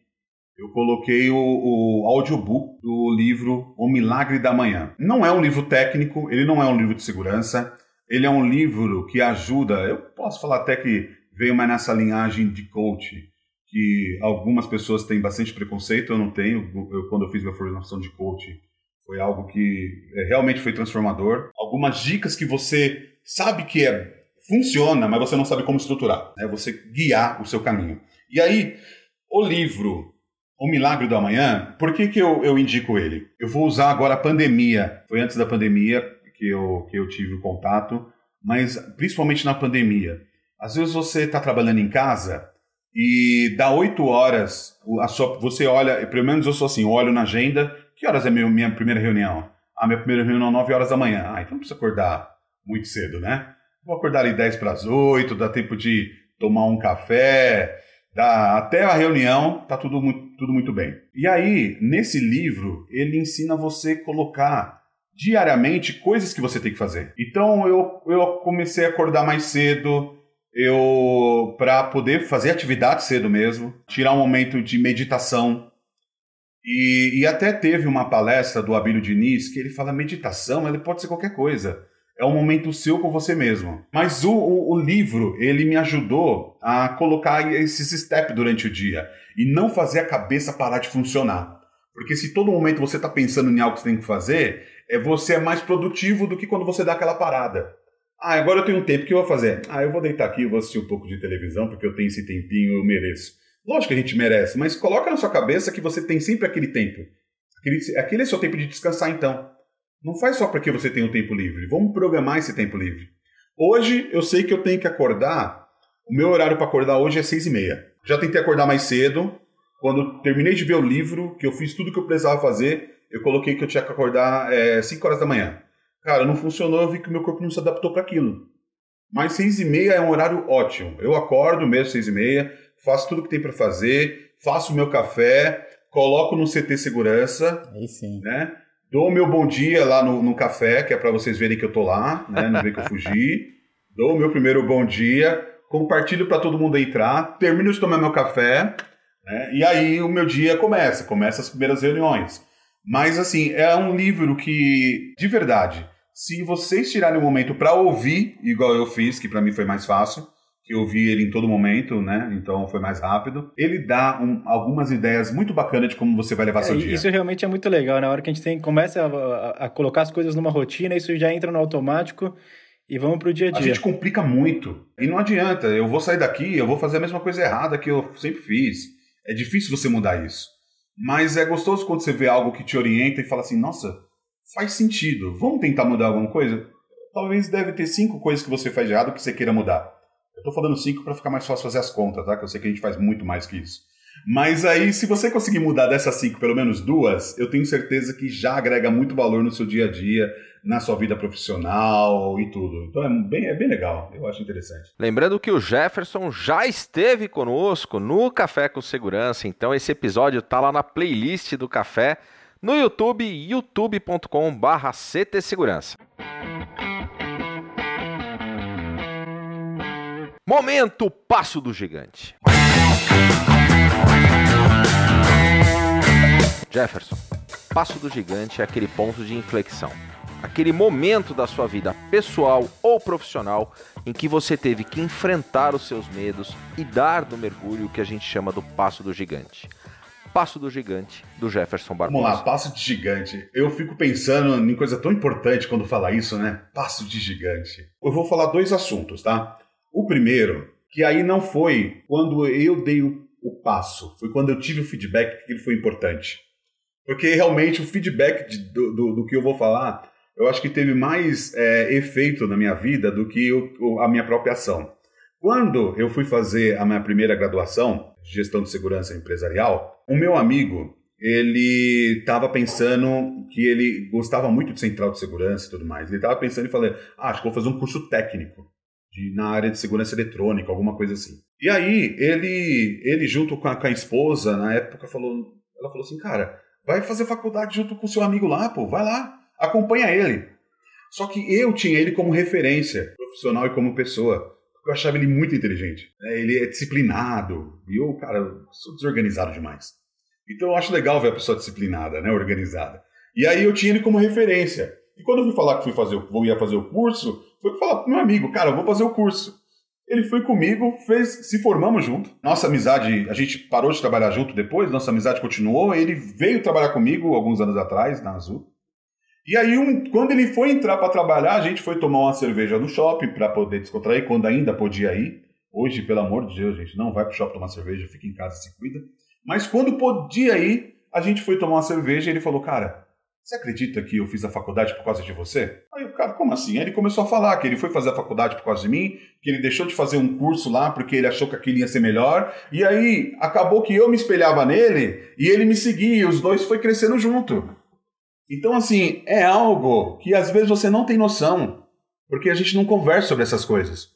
eu coloquei o, o audiobook do livro O Milagre da Manhã. Não é um livro técnico, ele não é um livro de segurança, ele é um livro que ajuda, eu posso falar até que veio mais nessa linhagem de coach, que algumas pessoas têm bastante preconceito, eu não tenho. Eu, quando eu fiz minha formação de coach, foi algo que é, realmente foi transformador. Algumas dicas que você sabe que é, funciona, mas você não sabe como estruturar. É né? você guiar o seu caminho. E aí, o livro O Milagre do Amanhã, por que, que eu, eu indico ele? Eu vou usar agora a pandemia. Foi antes da pandemia que eu, que eu tive o contato, mas principalmente na pandemia. Às vezes você está trabalhando em casa e dá oito horas, a sua, você olha, pelo menos eu sou assim, olho na agenda, que horas é minha, minha primeira reunião? A minha primeira reunião é 9 horas da manhã. Ah, então não precisa acordar muito cedo, né? Vou acordar ali 10 para as 8, dá tempo de tomar um café, dá, até a reunião tá tudo muito, tudo muito bem. E aí, nesse livro, ele ensina você colocar diariamente coisas que você tem que fazer. Então eu, eu comecei a acordar mais cedo, eu para poder fazer atividade cedo mesmo, tirar um momento de meditação. E, e até teve uma palestra do Abílio Diniz que ele fala meditação, ele pode ser qualquer coisa. É um momento seu com você mesmo. Mas o, o, o livro, ele me ajudou a colocar esses steps durante o dia. E não fazer a cabeça parar de funcionar. Porque se todo momento você está pensando em algo que você tem que fazer, é você é mais produtivo do que quando você dá aquela parada. Ah, agora eu tenho um tempo, o que eu vou fazer? Ah, eu vou deitar aqui, eu vou assistir um pouco de televisão, porque eu tenho esse tempinho, eu mereço. Lógico que a gente merece, mas coloca na sua cabeça que você tem sempre aquele tempo. Aquele, aquele é seu tempo de descansar, então. Não faz só porque você tem um tempo livre. Vamos programar esse tempo livre. Hoje eu sei que eu tenho que acordar. O meu horário para acordar hoje é seis e meia. Já tentei acordar mais cedo. Quando terminei de ver o livro, que eu fiz tudo que eu precisava fazer, eu coloquei que eu tinha que acordar é, 5 horas da manhã. Cara, não funcionou, eu vi que o meu corpo não se adaptou para aquilo. Mas seis e meia é um horário ótimo. Eu acordo mesmo seis e meia, faço tudo que tem para fazer, faço o meu café, coloco no CT Segurança. Aí sim. Né? Dou o meu bom dia lá no, no café, que é para vocês verem que eu tô lá, né? Não ver que eu fugi. [LAUGHS] Dou o meu primeiro bom dia, compartilho para todo mundo entrar, termino de tomar meu café, né? e aí o meu dia começa, começa as primeiras reuniões. Mas assim, é um livro que, de verdade, se vocês tirarem um momento para ouvir, igual eu fiz, que para mim foi mais fácil, que eu ouvi ele em todo momento, né? Então foi mais rápido. Ele dá um, algumas ideias muito bacanas de como você vai levar é, seu dia. Isso realmente é muito legal. Na hora que a gente tem, começa a, a, a colocar as coisas numa rotina, isso já entra no automático e vamos pro dia a dia. A gente complica muito. E não adianta. Eu vou sair daqui, eu vou fazer a mesma coisa errada que eu sempre fiz. É difícil você mudar isso. Mas é gostoso quando você vê algo que te orienta e fala assim: nossa, faz sentido. Vamos tentar mudar alguma coisa? Talvez deve ter cinco coisas que você faz de errado que você queira mudar. Eu estou falando cinco para ficar mais fácil fazer as contas, tá? Que eu sei que a gente faz muito mais que isso. Mas aí, se você conseguir mudar dessas cinco, pelo menos duas, eu tenho certeza que já agrega muito valor no seu dia a dia, na sua vida profissional e tudo. Então é bem, é bem legal, eu acho interessante. Lembrando que o Jefferson já esteve conosco no Café com Segurança, então esse episódio tá lá na playlist do Café no YouTube, youtube.com/barra Momento Passo do Gigante. Jefferson, Passo do Gigante é aquele ponto de inflexão, aquele momento da sua vida pessoal ou profissional em que você teve que enfrentar os seus medos e dar do mergulho que a gente chama do Passo do Gigante. Passo do Gigante, do Jefferson Barbosa. Vamos lá, Passo de Gigante. Eu fico pensando em coisa tão importante quando fala isso, né? Passo de Gigante. Eu vou falar dois assuntos, tá? O primeiro, que aí não foi quando eu dei o, o passo, foi quando eu tive o feedback que ele foi importante. Porque realmente o feedback de, do, do, do, que eu vou falar, eu acho que teve mais é, efeito na minha vida do que a minha própria ação. Quando eu fui fazer a minha primeira graduação, gestão de segurança empresarial, o meu amigo, ele estava pensando que ele gostava muito de central de segurança e tudo mais. Ele estava pensando em falar, ah, acho que vou fazer um curso técnico de, na área de segurança eletrônica, alguma coisa assim. E aí, ele, ele junto com a, com a esposa, na época, falou, ela falou assim, cara, vai fazer faculdade junto com o seu amigo lá, pô, vai lá, acompanha ele. Só que eu tinha ele como referência profissional e como pessoa eu achava ele muito inteligente. É, ele é disciplinado. E eu, cara, sou desorganizado demais. Então eu acho legal ver a pessoa disciplinada, né? Organizada. E aí eu tinha ele como referência. E quando eu fui falar que fui fazer, vou ia fazer o curso, foi falar pro meu amigo, cara, eu vou fazer o curso. Ele foi comigo, fez, se formamos junto. Nossa amizade, a gente parou de trabalhar junto depois, nossa amizade continuou. Ele veio trabalhar comigo alguns anos atrás na Azul. E aí, um, quando ele foi entrar para trabalhar, a gente foi tomar uma cerveja no shopping para poder descontrair, quando ainda podia ir. Hoje, pelo amor de Deus, gente, não vai pro shopping tomar cerveja, fica em casa, se cuida. Mas quando podia ir, a gente foi tomar uma cerveja e ele falou, cara, você acredita que eu fiz a faculdade por causa de você? Aí o cara, como assim? Aí ele começou a falar que ele foi fazer a faculdade por causa de mim, que ele deixou de fazer um curso lá porque ele achou que aquilo ia ser melhor. E aí acabou que eu me espelhava nele e ele me seguia, e os dois foi crescendo junto. Então, assim, é algo que às vezes você não tem noção, porque a gente não conversa sobre essas coisas.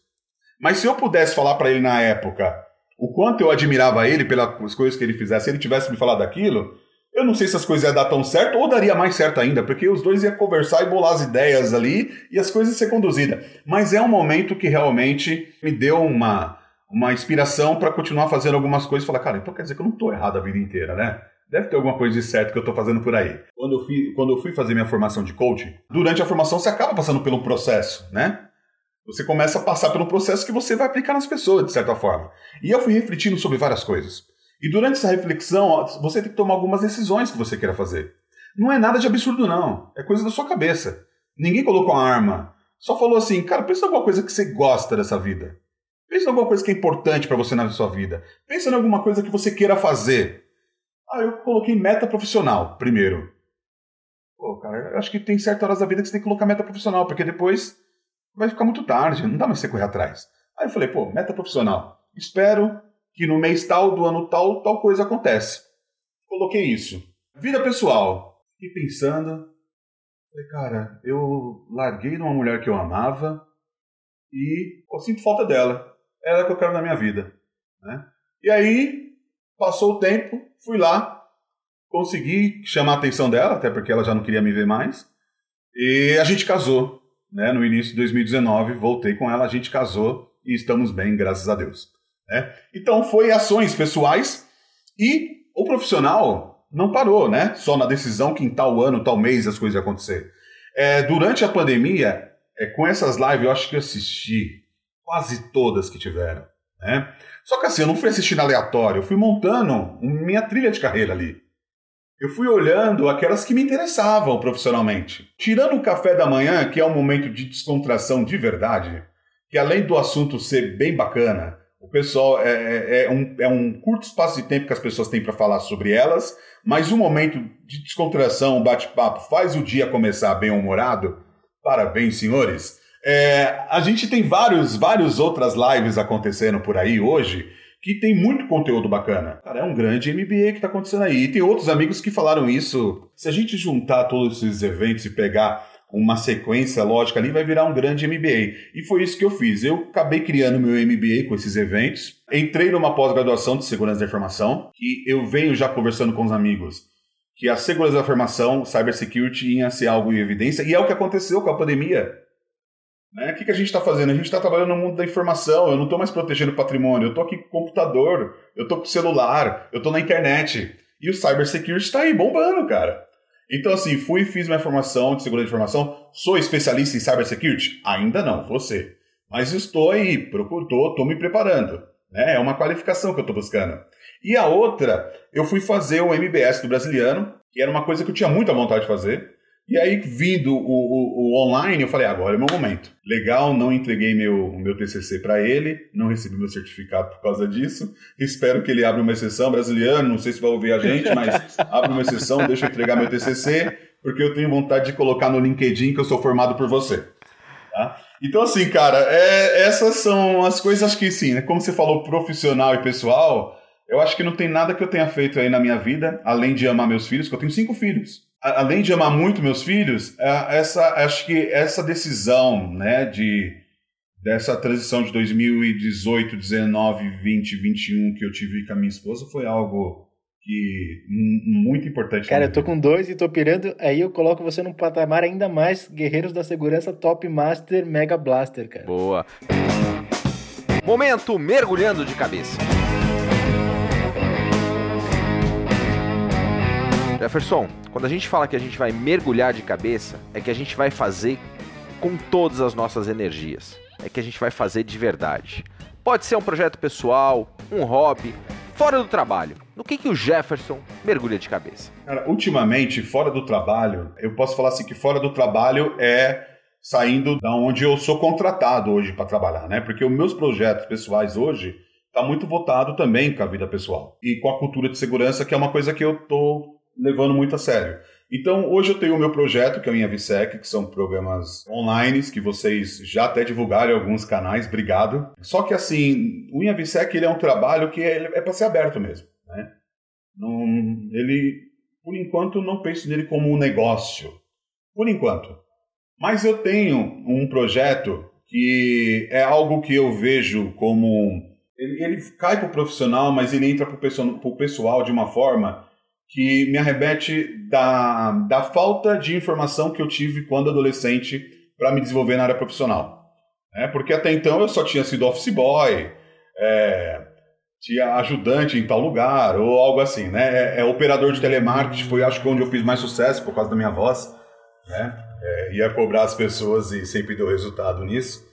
Mas se eu pudesse falar para ele na época o quanto eu admirava ele pelas coisas que ele fizesse, se ele tivesse me falado daquilo, eu não sei se as coisas iam dar tão certo ou daria mais certo ainda, porque os dois iam conversar e bolar as ideias ali e as coisas ser conduzidas. Mas é um momento que realmente me deu uma, uma inspiração para continuar fazendo algumas coisas e falar, cara, então quer dizer que eu não estou errado a vida inteira, né? Deve ter alguma coisa de certo que eu estou fazendo por aí. Quando eu, fui, quando eu fui fazer minha formação de coaching, durante a formação você acaba passando pelo processo, né? Você começa a passar pelo processo que você vai aplicar nas pessoas, de certa forma. E eu fui refletindo sobre várias coisas. E durante essa reflexão, você tem que tomar algumas decisões que você queira fazer. Não é nada de absurdo, não. É coisa da sua cabeça. Ninguém colocou a arma. Só falou assim, cara, pensa em alguma coisa que você gosta dessa vida. Pensa em alguma coisa que é importante para você na sua vida. Pensa em alguma coisa que você queira fazer. Ah, eu coloquei meta profissional primeiro. Pô, cara, eu acho que tem certas horas da vida que você tem que colocar meta profissional, porque depois vai ficar muito tarde, não dá mais você correr atrás. Aí eu falei, pô, meta profissional. Espero que no mês tal do ano tal, tal coisa acontece. Coloquei isso. Vida pessoal. Fiquei pensando. Falei, cara, eu larguei de uma mulher que eu amava e eu sinto falta dela. É ela que eu quero na minha vida. Né? E aí, passou o tempo, fui lá, consegui chamar a atenção dela, até porque ela já não queria me ver mais. E a gente casou. Né? No início de 2019, voltei com ela, a gente casou e estamos bem, graças a Deus. Né? Então foi ações pessoais e o profissional não parou, né? Só na decisão que em tal ano, tal mês as coisas iam acontecer. É, durante a pandemia, é, com essas lives, eu acho que eu assisti quase todas que tiveram. Né? Só que assim, eu não fui assistindo aleatório, eu fui montando minha trilha de carreira ali. Eu fui olhando aquelas que me interessavam profissionalmente. Tirando o café da manhã, que é um momento de descontração de verdade, que além do assunto ser bem bacana, o pessoal é, é, é, um, é um curto espaço de tempo que as pessoas têm para falar sobre elas, mas um momento de descontração, bate-papo, faz o dia começar bem-humorado. Parabéns, senhores. É, a gente tem vários, vários outras lives acontecendo por aí hoje que tem muito conteúdo bacana. Cara, é um grande MBA que está acontecendo aí. E tem outros amigos que falaram isso. Se a gente juntar todos esses eventos e pegar uma sequência lógica ali, vai virar um grande MBA. E foi isso que eu fiz. Eu acabei criando meu MBA com esses eventos. Entrei numa pós-graduação de segurança da informação, que eu venho já conversando com os amigos que a segurança da informação, cybersecurity, ia ser algo em evidência, e é o que aconteceu com a pandemia. Né? O que, que a gente está fazendo? A gente está trabalhando no mundo da informação, eu não estou mais protegendo o patrimônio, eu estou aqui com computador, eu estou com celular, eu estou na internet. E o cybersecurity está aí bombando, cara. Então, assim, fui e fiz minha formação de segurança de informação. Sou especialista em cybersecurity? Ainda não, você. Mas estou aí, procuro, estou me preparando. Né? É uma qualificação que eu estou buscando. E a outra, eu fui fazer o MBS do Brasiliano, que era uma coisa que eu tinha muita vontade de fazer. E aí, vindo o, o, o, online, eu falei, agora é o meu momento. Legal, não entreguei meu, meu TCC para ele, não recebi meu certificado por causa disso. Espero que ele abra uma exceção brasileiro, não sei se vai ouvir a gente, mas [LAUGHS] abra uma exceção, deixa eu entregar meu TCC, porque eu tenho vontade de colocar no LinkedIn que eu sou formado por você. Tá? Então, assim, cara, é, essas são as coisas, acho que sim, né? como você falou, profissional e pessoal, eu acho que não tem nada que eu tenha feito aí na minha vida, além de amar meus filhos, que eu tenho cinco filhos além de amar muito meus filhos, é, essa, acho que essa decisão, né, de dessa transição de 2018, 19, 20, 21 que eu tive com a minha esposa foi algo que muito importante. Cara, eu tô com dois e tô pirando, aí eu coloco você num patamar ainda mais Guerreiros da Segurança Top Master Mega Blaster, cara. Boa. Momento mergulhando de cabeça. Jefferson, quando a gente fala que a gente vai mergulhar de cabeça, é que a gente vai fazer com todas as nossas energias. É que a gente vai fazer de verdade. Pode ser um projeto pessoal, um hobby, fora do trabalho. No que, que o Jefferson mergulha de cabeça? Cara, ultimamente, fora do trabalho, eu posso falar assim que fora do trabalho é saindo da onde eu sou contratado hoje para trabalhar, né? Porque os meus projetos pessoais hoje tá muito voltado também com a vida pessoal e com a cultura de segurança, que é uma coisa que eu tô levando muito a sério. Então, hoje eu tenho o meu projeto, que é o InhaVisec, que são programas online que vocês já até divulgaram em alguns canais, obrigado. Só que assim, o InhaVisec ele é um trabalho que é, é para ser aberto mesmo. Né? Não, ele, por enquanto, não penso nele como um negócio. Por enquanto. Mas eu tenho um projeto que é algo que eu vejo como. Ele, ele cai para o profissional, mas ele entra para o pessoal de uma forma que me arrebete da, da falta de informação que eu tive quando adolescente para me desenvolver na área profissional. É, porque até então eu só tinha sido office boy, é, tinha ajudante em tal lugar, ou algo assim, né? É, é, operador de telemarketing, foi acho que onde eu fiz mais sucesso por causa da minha voz, né? É, ia cobrar as pessoas e sempre deu resultado nisso.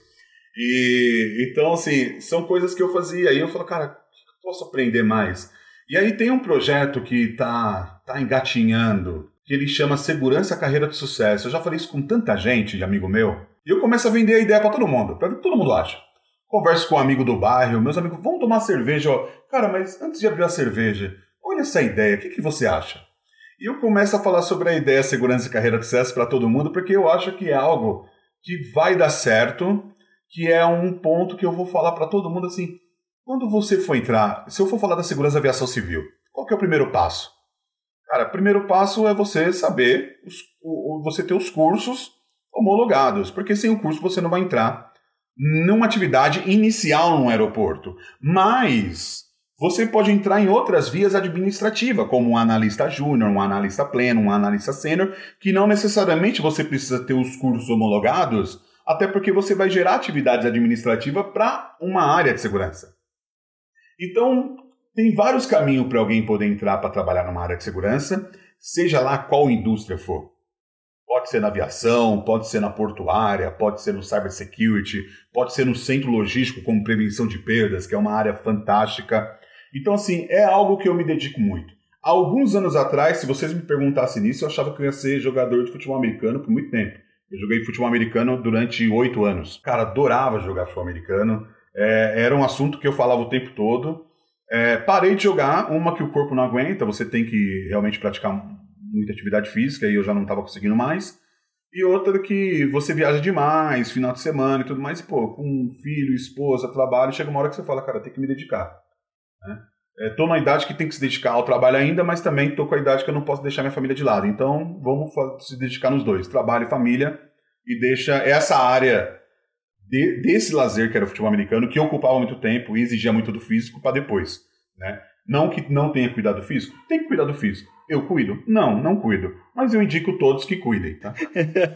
E então, assim, são coisas que eu fazia. E eu falo, cara, o que eu posso aprender mais? E aí tem um projeto que tá, tá engatinhando, que ele chama Segurança Carreira de Sucesso. Eu já falei isso com tanta gente, amigo meu, e eu começo a vender a ideia para todo mundo, para ver o que todo mundo acha. Converso com um amigo do bairro, meus amigos, vamos tomar cerveja. Ó. Cara, mas antes de abrir a cerveja, olha essa ideia, o que, que você acha? E eu começo a falar sobre a ideia segurança e carreira de sucesso para todo mundo, porque eu acho que é algo que vai dar certo, que é um ponto que eu vou falar para todo mundo assim. Quando você for entrar, se eu for falar da segurança da aviação civil, qual que é o primeiro passo? Cara, o primeiro passo é você saber, os, o, você ter os cursos homologados, porque sem o curso você não vai entrar numa atividade inicial no aeroporto. Mas você pode entrar em outras vias administrativas, como um analista júnior, um analista pleno, um analista sênior, que não necessariamente você precisa ter os cursos homologados, até porque você vai gerar atividades administrativas para uma área de segurança. Então, tem vários caminhos para alguém poder entrar para trabalhar numa área de segurança, seja lá qual indústria for. Pode ser na aviação, pode ser na portuária, pode ser no cybersecurity, pode ser no centro logístico como prevenção de perdas, que é uma área fantástica. Então, assim, é algo que eu me dedico muito. Alguns anos atrás, se vocês me perguntassem nisso, eu achava que eu ia ser jogador de futebol americano por muito tempo. Eu joguei futebol americano durante oito anos. Cara, adorava jogar futebol americano. É, era um assunto que eu falava o tempo todo. É, parei de jogar, uma que o corpo não aguenta, você tem que realmente praticar muita atividade física e eu já não estava conseguindo mais. E outra que você viaja demais, final de semana e tudo mais, e pô, com filho, esposa, trabalho, chega uma hora que você fala, cara, tem que me dedicar. Né? É, tô na idade que tem que se dedicar ao trabalho ainda, mas também tô com a idade que eu não posso deixar minha família de lado. Então, vamos se dedicar nos dois, trabalho e família, e deixa essa área de, desse lazer que era o futebol americano, que ocupava muito tempo e exigia muito do físico, para depois. Né? Não que não tenha cuidado físico, tem que cuidar do físico. Eu cuido? Não, não cuido. Mas eu indico todos que cuidem, tá?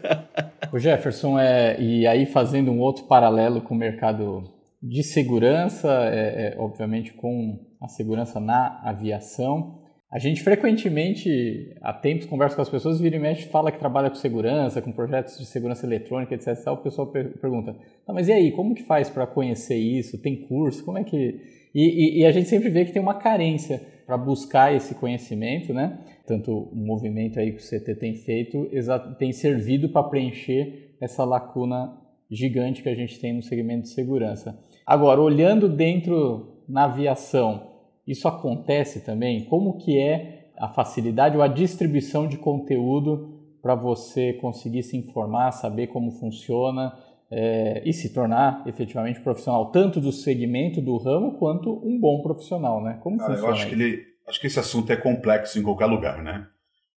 [LAUGHS] o Jefferson, é, e aí fazendo um outro paralelo com o mercado de segurança, é, é, obviamente com a segurança na aviação. A gente frequentemente, há tempos, conversa com as pessoas, vira e mexe, fala que trabalha com segurança, com projetos de segurança eletrônica, etc. O pessoal per pergunta, tá, mas e aí, como que faz para conhecer isso? Tem curso? Como é que... E, e, e a gente sempre vê que tem uma carência para buscar esse conhecimento, né? Tanto o movimento aí que o CT tem feito tem servido para preencher essa lacuna gigante que a gente tem no segmento de segurança. Agora, olhando dentro na aviação, isso acontece também? Como que é a facilidade ou a distribuição de conteúdo para você conseguir se informar, saber como funciona é, e se tornar efetivamente profissional, tanto do segmento, do ramo, quanto um bom profissional, né? Como Cara, funciona eu acho que, ele, acho que esse assunto é complexo em qualquer lugar, né?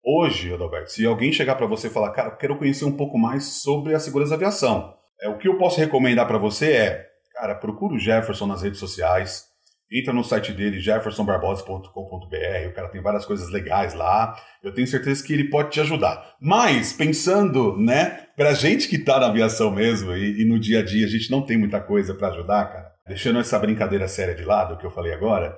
Hoje, Adalberto, se alguém chegar para você e falar, cara, eu quero conhecer um pouco mais sobre a segurança da aviação, é, o que eu posso recomendar para você é, cara, procura o Jefferson nas redes sociais, entra no site dele, jeffersonbarbosa.com.br, o cara tem várias coisas legais lá. Eu tenho certeza que ele pode te ajudar. Mas, pensando, né, pra gente que tá na aviação mesmo e, e no dia a dia a gente não tem muita coisa para ajudar, cara, deixando essa brincadeira séria de lado que eu falei agora,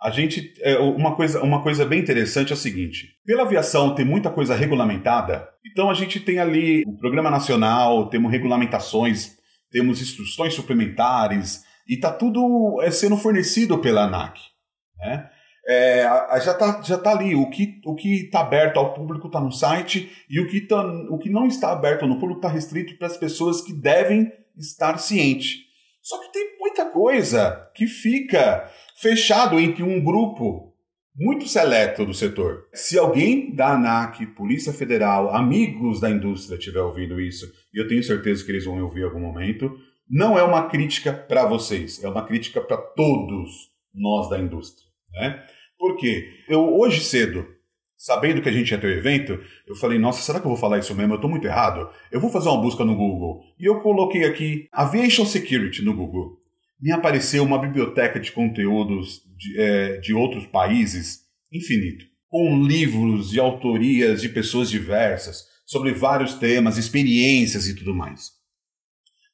a gente. É, uma, coisa, uma coisa bem interessante é o seguinte: pela aviação tem muita coisa regulamentada, então a gente tem ali o programa nacional, temos regulamentações, temos instruções suplementares, e está tudo é, sendo fornecido pela ANAC. Né? É, já está já tá ali, o que o está aberto ao público está no site e o que, tá, o que não está aberto no público está restrito para as pessoas que devem estar cientes. Só que tem muita coisa que fica fechado entre um grupo muito seleto do setor. Se alguém da ANAC, Polícia Federal, amigos da indústria estiver ouvindo isso, e eu tenho certeza que eles vão ouvir em algum momento, não é uma crítica para vocês, é uma crítica para todos nós da indústria. Né? Por quê? Eu hoje cedo, sabendo que a gente ia ter o evento, eu falei, nossa, será que eu vou falar isso mesmo? Eu estou muito errado. Eu vou fazer uma busca no Google. E eu coloquei aqui Aviation Security no Google. Me apareceu uma biblioteca de conteúdos de, é, de outros países infinito, com livros e autorias de pessoas diversas sobre vários temas, experiências e tudo mais.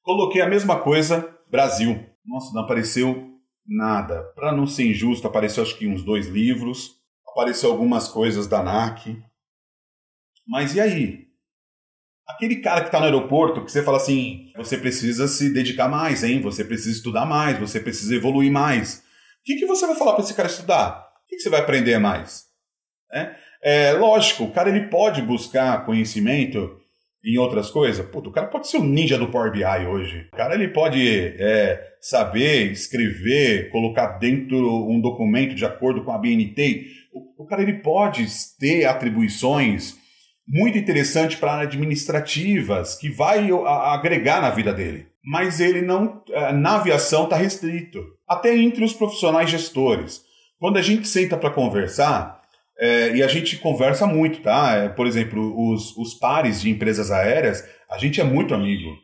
Coloquei a mesma coisa, Brasil. Nossa, não apareceu nada. Para não ser injusto, apareceu acho que uns dois livros, apareceu algumas coisas da NAC. Mas e aí? Aquele cara que está no aeroporto, que você fala assim, você precisa se dedicar mais, hein? Você precisa estudar mais, você precisa evoluir mais. O que, que você vai falar para esse cara estudar? O que, que você vai aprender mais? É, é lógico, o cara ele pode buscar conhecimento em outras coisas. Puta, o cara pode ser um ninja do Power BI hoje. O cara ele pode é, saber escrever, colocar dentro um documento de acordo com a BNT. O, o cara ele pode ter atribuições muito interessantes para administrativas que vai a, agregar na vida dele. Mas ele não, é, na aviação está restrito. Até entre os profissionais gestores. Quando a gente senta para conversar, é, e a gente conversa muito, tá? É, por exemplo, os, os pares de empresas aéreas, a gente é muito amigo.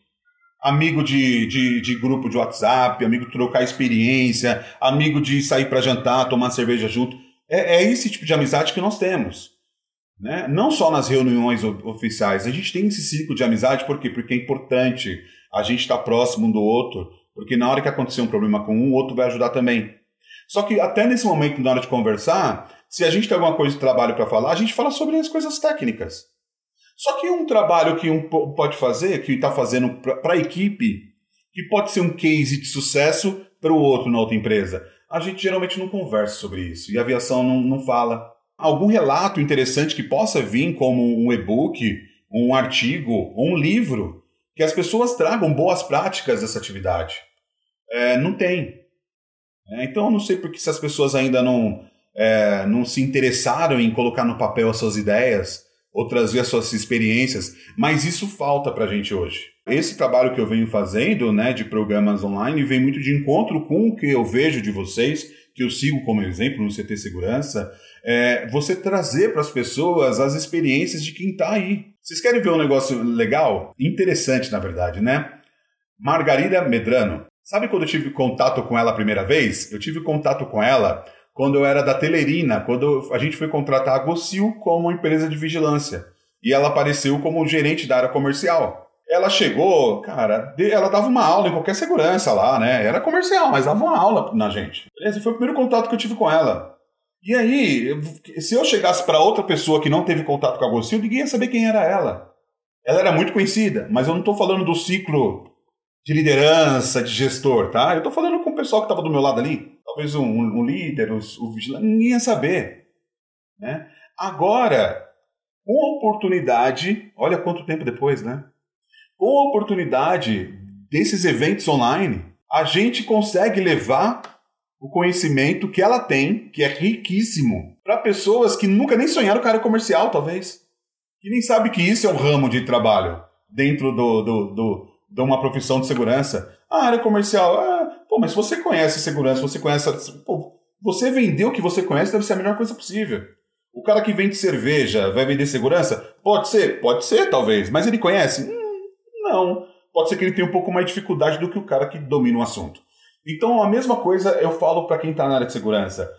Amigo de, de, de grupo de WhatsApp, amigo de trocar experiência, amigo de sair para jantar, tomar cerveja junto. É, é, esse tipo de amizade que nós temos. Né? Não só nas reuniões oficiais, a gente tem esse ciclo de amizade, por quê? Porque é importante a gente estar tá próximo um do outro, porque na hora que acontecer um problema com um, o outro vai ajudar também. Só que até nesse momento, na hora de conversar, se a gente tem alguma coisa de trabalho para falar, a gente fala sobre as coisas técnicas. Só que um trabalho que um pode fazer, que está fazendo para a equipe, que pode ser um case de sucesso para o outro na outra empresa, a gente geralmente não conversa sobre isso e a aviação não, não fala. Algum relato interessante que possa vir como um e-book, um artigo um livro, que as pessoas tragam boas práticas dessa atividade. É, não tem. É, então eu não sei porque se as pessoas ainda não é, não se interessaram em colocar no papel as suas ideias ou trazer as suas experiências, mas isso falta para a gente hoje. Esse trabalho que eu venho fazendo, né, de programas online, vem muito de encontro com o que eu vejo de vocês, que eu sigo como exemplo no CT Segurança, é você trazer para as pessoas as experiências de quem está aí. Vocês querem ver um negócio legal? Interessante, na verdade, né? Margarida Medrano. Sabe quando eu tive contato com ela a primeira vez? Eu tive contato com ela quando eu era da Telerina, quando a gente foi contratar a Gocil como empresa de vigilância. E ela apareceu como gerente da área comercial. Ela chegou, cara, ela dava uma aula em qualquer segurança lá, né? Era comercial, mas dava uma aula na gente. Esse foi o primeiro contato que eu tive com ela. E aí, se eu chegasse para outra pessoa que não teve contato com a Gocil, ninguém ia saber quem era ela. Ela era muito conhecida, mas eu não estou falando do ciclo de liderança, de gestor, tá? Eu estou falando com o pessoal que estava do meu lado ali talvez um, um líder, o, o vigilante, ninguém ia saber. Né? Agora, com a oportunidade, olha quanto tempo depois, né? Com a oportunidade desses eventos online, a gente consegue levar o conhecimento que ela tem, que é riquíssimo, para pessoas que nunca nem sonharam com a área comercial, talvez. Que nem sabe que isso é um ramo de trabalho dentro do, do, do, de uma profissão de segurança. A área comercial, ah, Pô, mas se você conhece segurança, você conhece. Pô, você vender o que você conhece deve ser a melhor coisa possível. O cara que vende cerveja vai vender segurança? Pode ser, pode ser, talvez. Mas ele conhece? Hum, não. Pode ser que ele tenha um pouco mais de dificuldade do que o cara que domina o assunto. Então, a mesma coisa eu falo para quem está na área de segurança.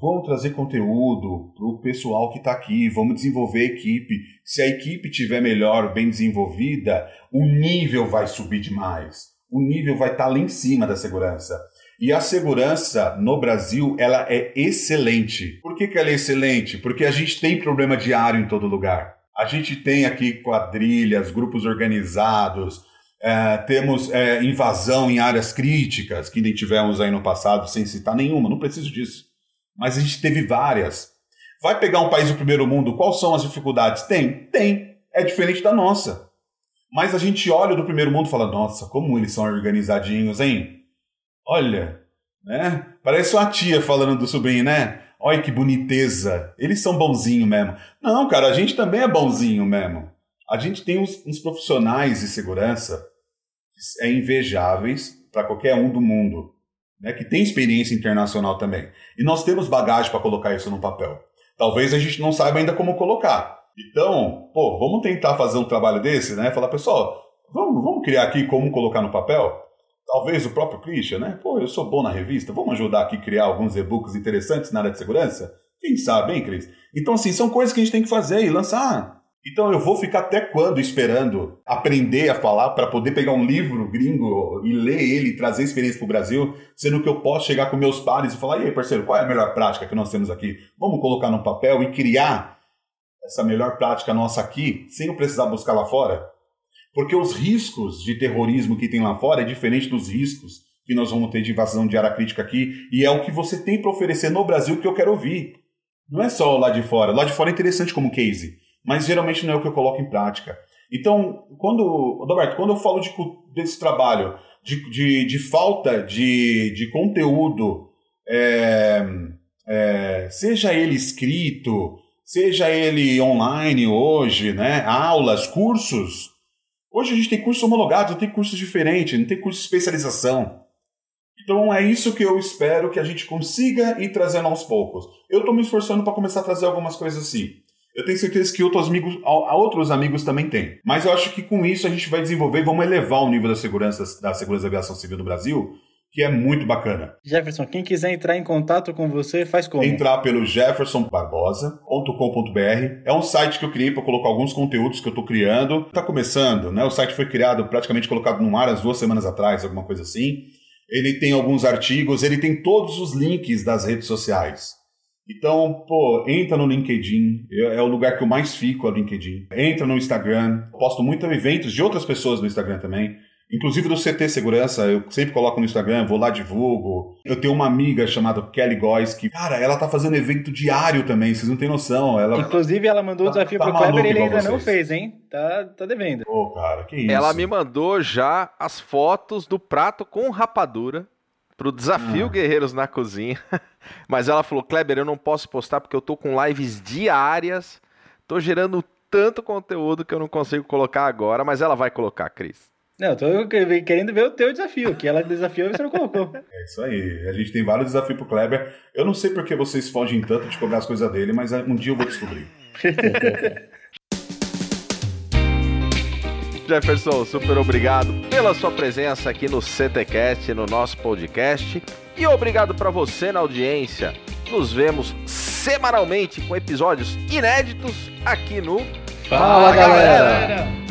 Vamos trazer conteúdo para o pessoal que está aqui, vamos desenvolver a equipe. Se a equipe tiver melhor, bem desenvolvida, o nível vai subir demais o nível vai estar tá lá em cima da segurança. E a segurança no Brasil, ela é excelente. Por que, que ela é excelente? Porque a gente tem problema diário em todo lugar. A gente tem aqui quadrilhas, grupos organizados, É, temos é, invasão em áreas críticas, que nem tivemos aí no passado, sem citar nenhuma, não preciso disso. Mas a gente teve várias. Vai pegar um país do primeiro mundo, quais são as dificuldades? Tem, tem. É diferente da nossa. Mas a gente olha do primeiro mundo e fala, nossa, como eles são organizadinhos, hein? Olha, né? Parece uma tia falando do sobrinho, né? Olha que boniteza. Eles são bonzinho mesmo. Não, cara, a gente também é bonzinho mesmo. A gente tem uns, uns profissionais de segurança é invejáveis para qualquer um do mundo, né, que tem experiência internacional também. E nós temos bagagem para colocar isso no papel. Talvez a gente não saiba ainda como colocar. Então, pô, vamos tentar fazer um trabalho desse, né? Falar, pessoal, vamos, vamos criar aqui como colocar no papel? Talvez o próprio Christian, né? Pô, eu sou bom na revista, vamos ajudar aqui a criar alguns e-books interessantes na área de segurança? Quem sabe, hein, Cris? Então, assim, são coisas que a gente tem que fazer e lançar. Então eu vou ficar até quando esperando aprender a falar para poder pegar um livro gringo e ler ele e trazer experiência para o Brasil, sendo que eu posso chegar com meus pares e falar: e aí, parceiro, qual é a melhor prática que nós temos aqui? Vamos colocar no papel e criar essa melhor prática nossa aqui, sem eu precisar buscar lá fora? Porque os riscos de terrorismo que tem lá fora é diferente dos riscos que nós vamos ter de invasão de área crítica aqui, e é o que você tem para oferecer no Brasil que eu quero ouvir. Não é só lá de fora. Lá de fora é interessante como case mas geralmente não é o que eu coloco em prática. Então, quando, Roberto, quando eu falo de, desse trabalho, de, de, de falta de, de conteúdo, é, é, seja ele escrito, seja ele online hoje, né, aulas, cursos, hoje a gente tem cursos homologados, tem cursos diferentes, não tem curso de especialização. Então é isso que eu espero que a gente consiga ir trazendo aos poucos. Eu estou me esforçando para começar a trazer algumas coisas assim. Eu tenho certeza que outros amigos, outros amigos também têm. Mas eu acho que com isso a gente vai desenvolver e vamos elevar o nível da segurança da segurança da aviação civil no Brasil, que é muito bacana. Jefferson, quem quiser entrar em contato com você, faz como? Entrar pelo jeffersonbarbosa.com.br. É um site que eu criei para colocar alguns conteúdos que eu estou criando. Está começando, né? O site foi criado, praticamente colocado no ar as duas semanas atrás, alguma coisa assim. Ele tem alguns artigos, ele tem todos os links das redes sociais. Então, pô, entra no LinkedIn, é o lugar que eu mais fico, é o LinkedIn. Entra no Instagram, posto muito eventos de outras pessoas no Instagram também. Inclusive do CT Segurança, eu sempre coloco no Instagram, vou lá, divulgo. Eu tenho uma amiga chamada Kelly Góes, que, cara, ela tá fazendo evento diário também, vocês não têm noção. Ela, Inclusive, ela mandou o tá, desafio tá, pro Kleber e ele ainda não fez, hein? Tá, tá devendo. Pô, cara, que isso. Ela me mandou já as fotos do prato com rapadura pro desafio ah. Guerreiros na Cozinha. [LAUGHS] Mas ela falou: Kleber, eu não posso postar porque eu tô com lives diárias, tô gerando tanto conteúdo que eu não consigo colocar agora, mas ela vai colocar, Cris. Não, eu tô querendo ver o teu desafio, que ela desafiou e você não colocou. [LAUGHS] É isso aí. A gente tem vários desafios pro Kleber. Eu não sei por que vocês fogem tanto de cobrar as coisas dele, mas um dia eu vou descobrir. [LAUGHS] Jefferson, super obrigado pela sua presença aqui no CTcast, no nosso podcast. E obrigado para você na audiência. Nos vemos semanalmente com episódios inéditos aqui no Fala, Fala galera. galera.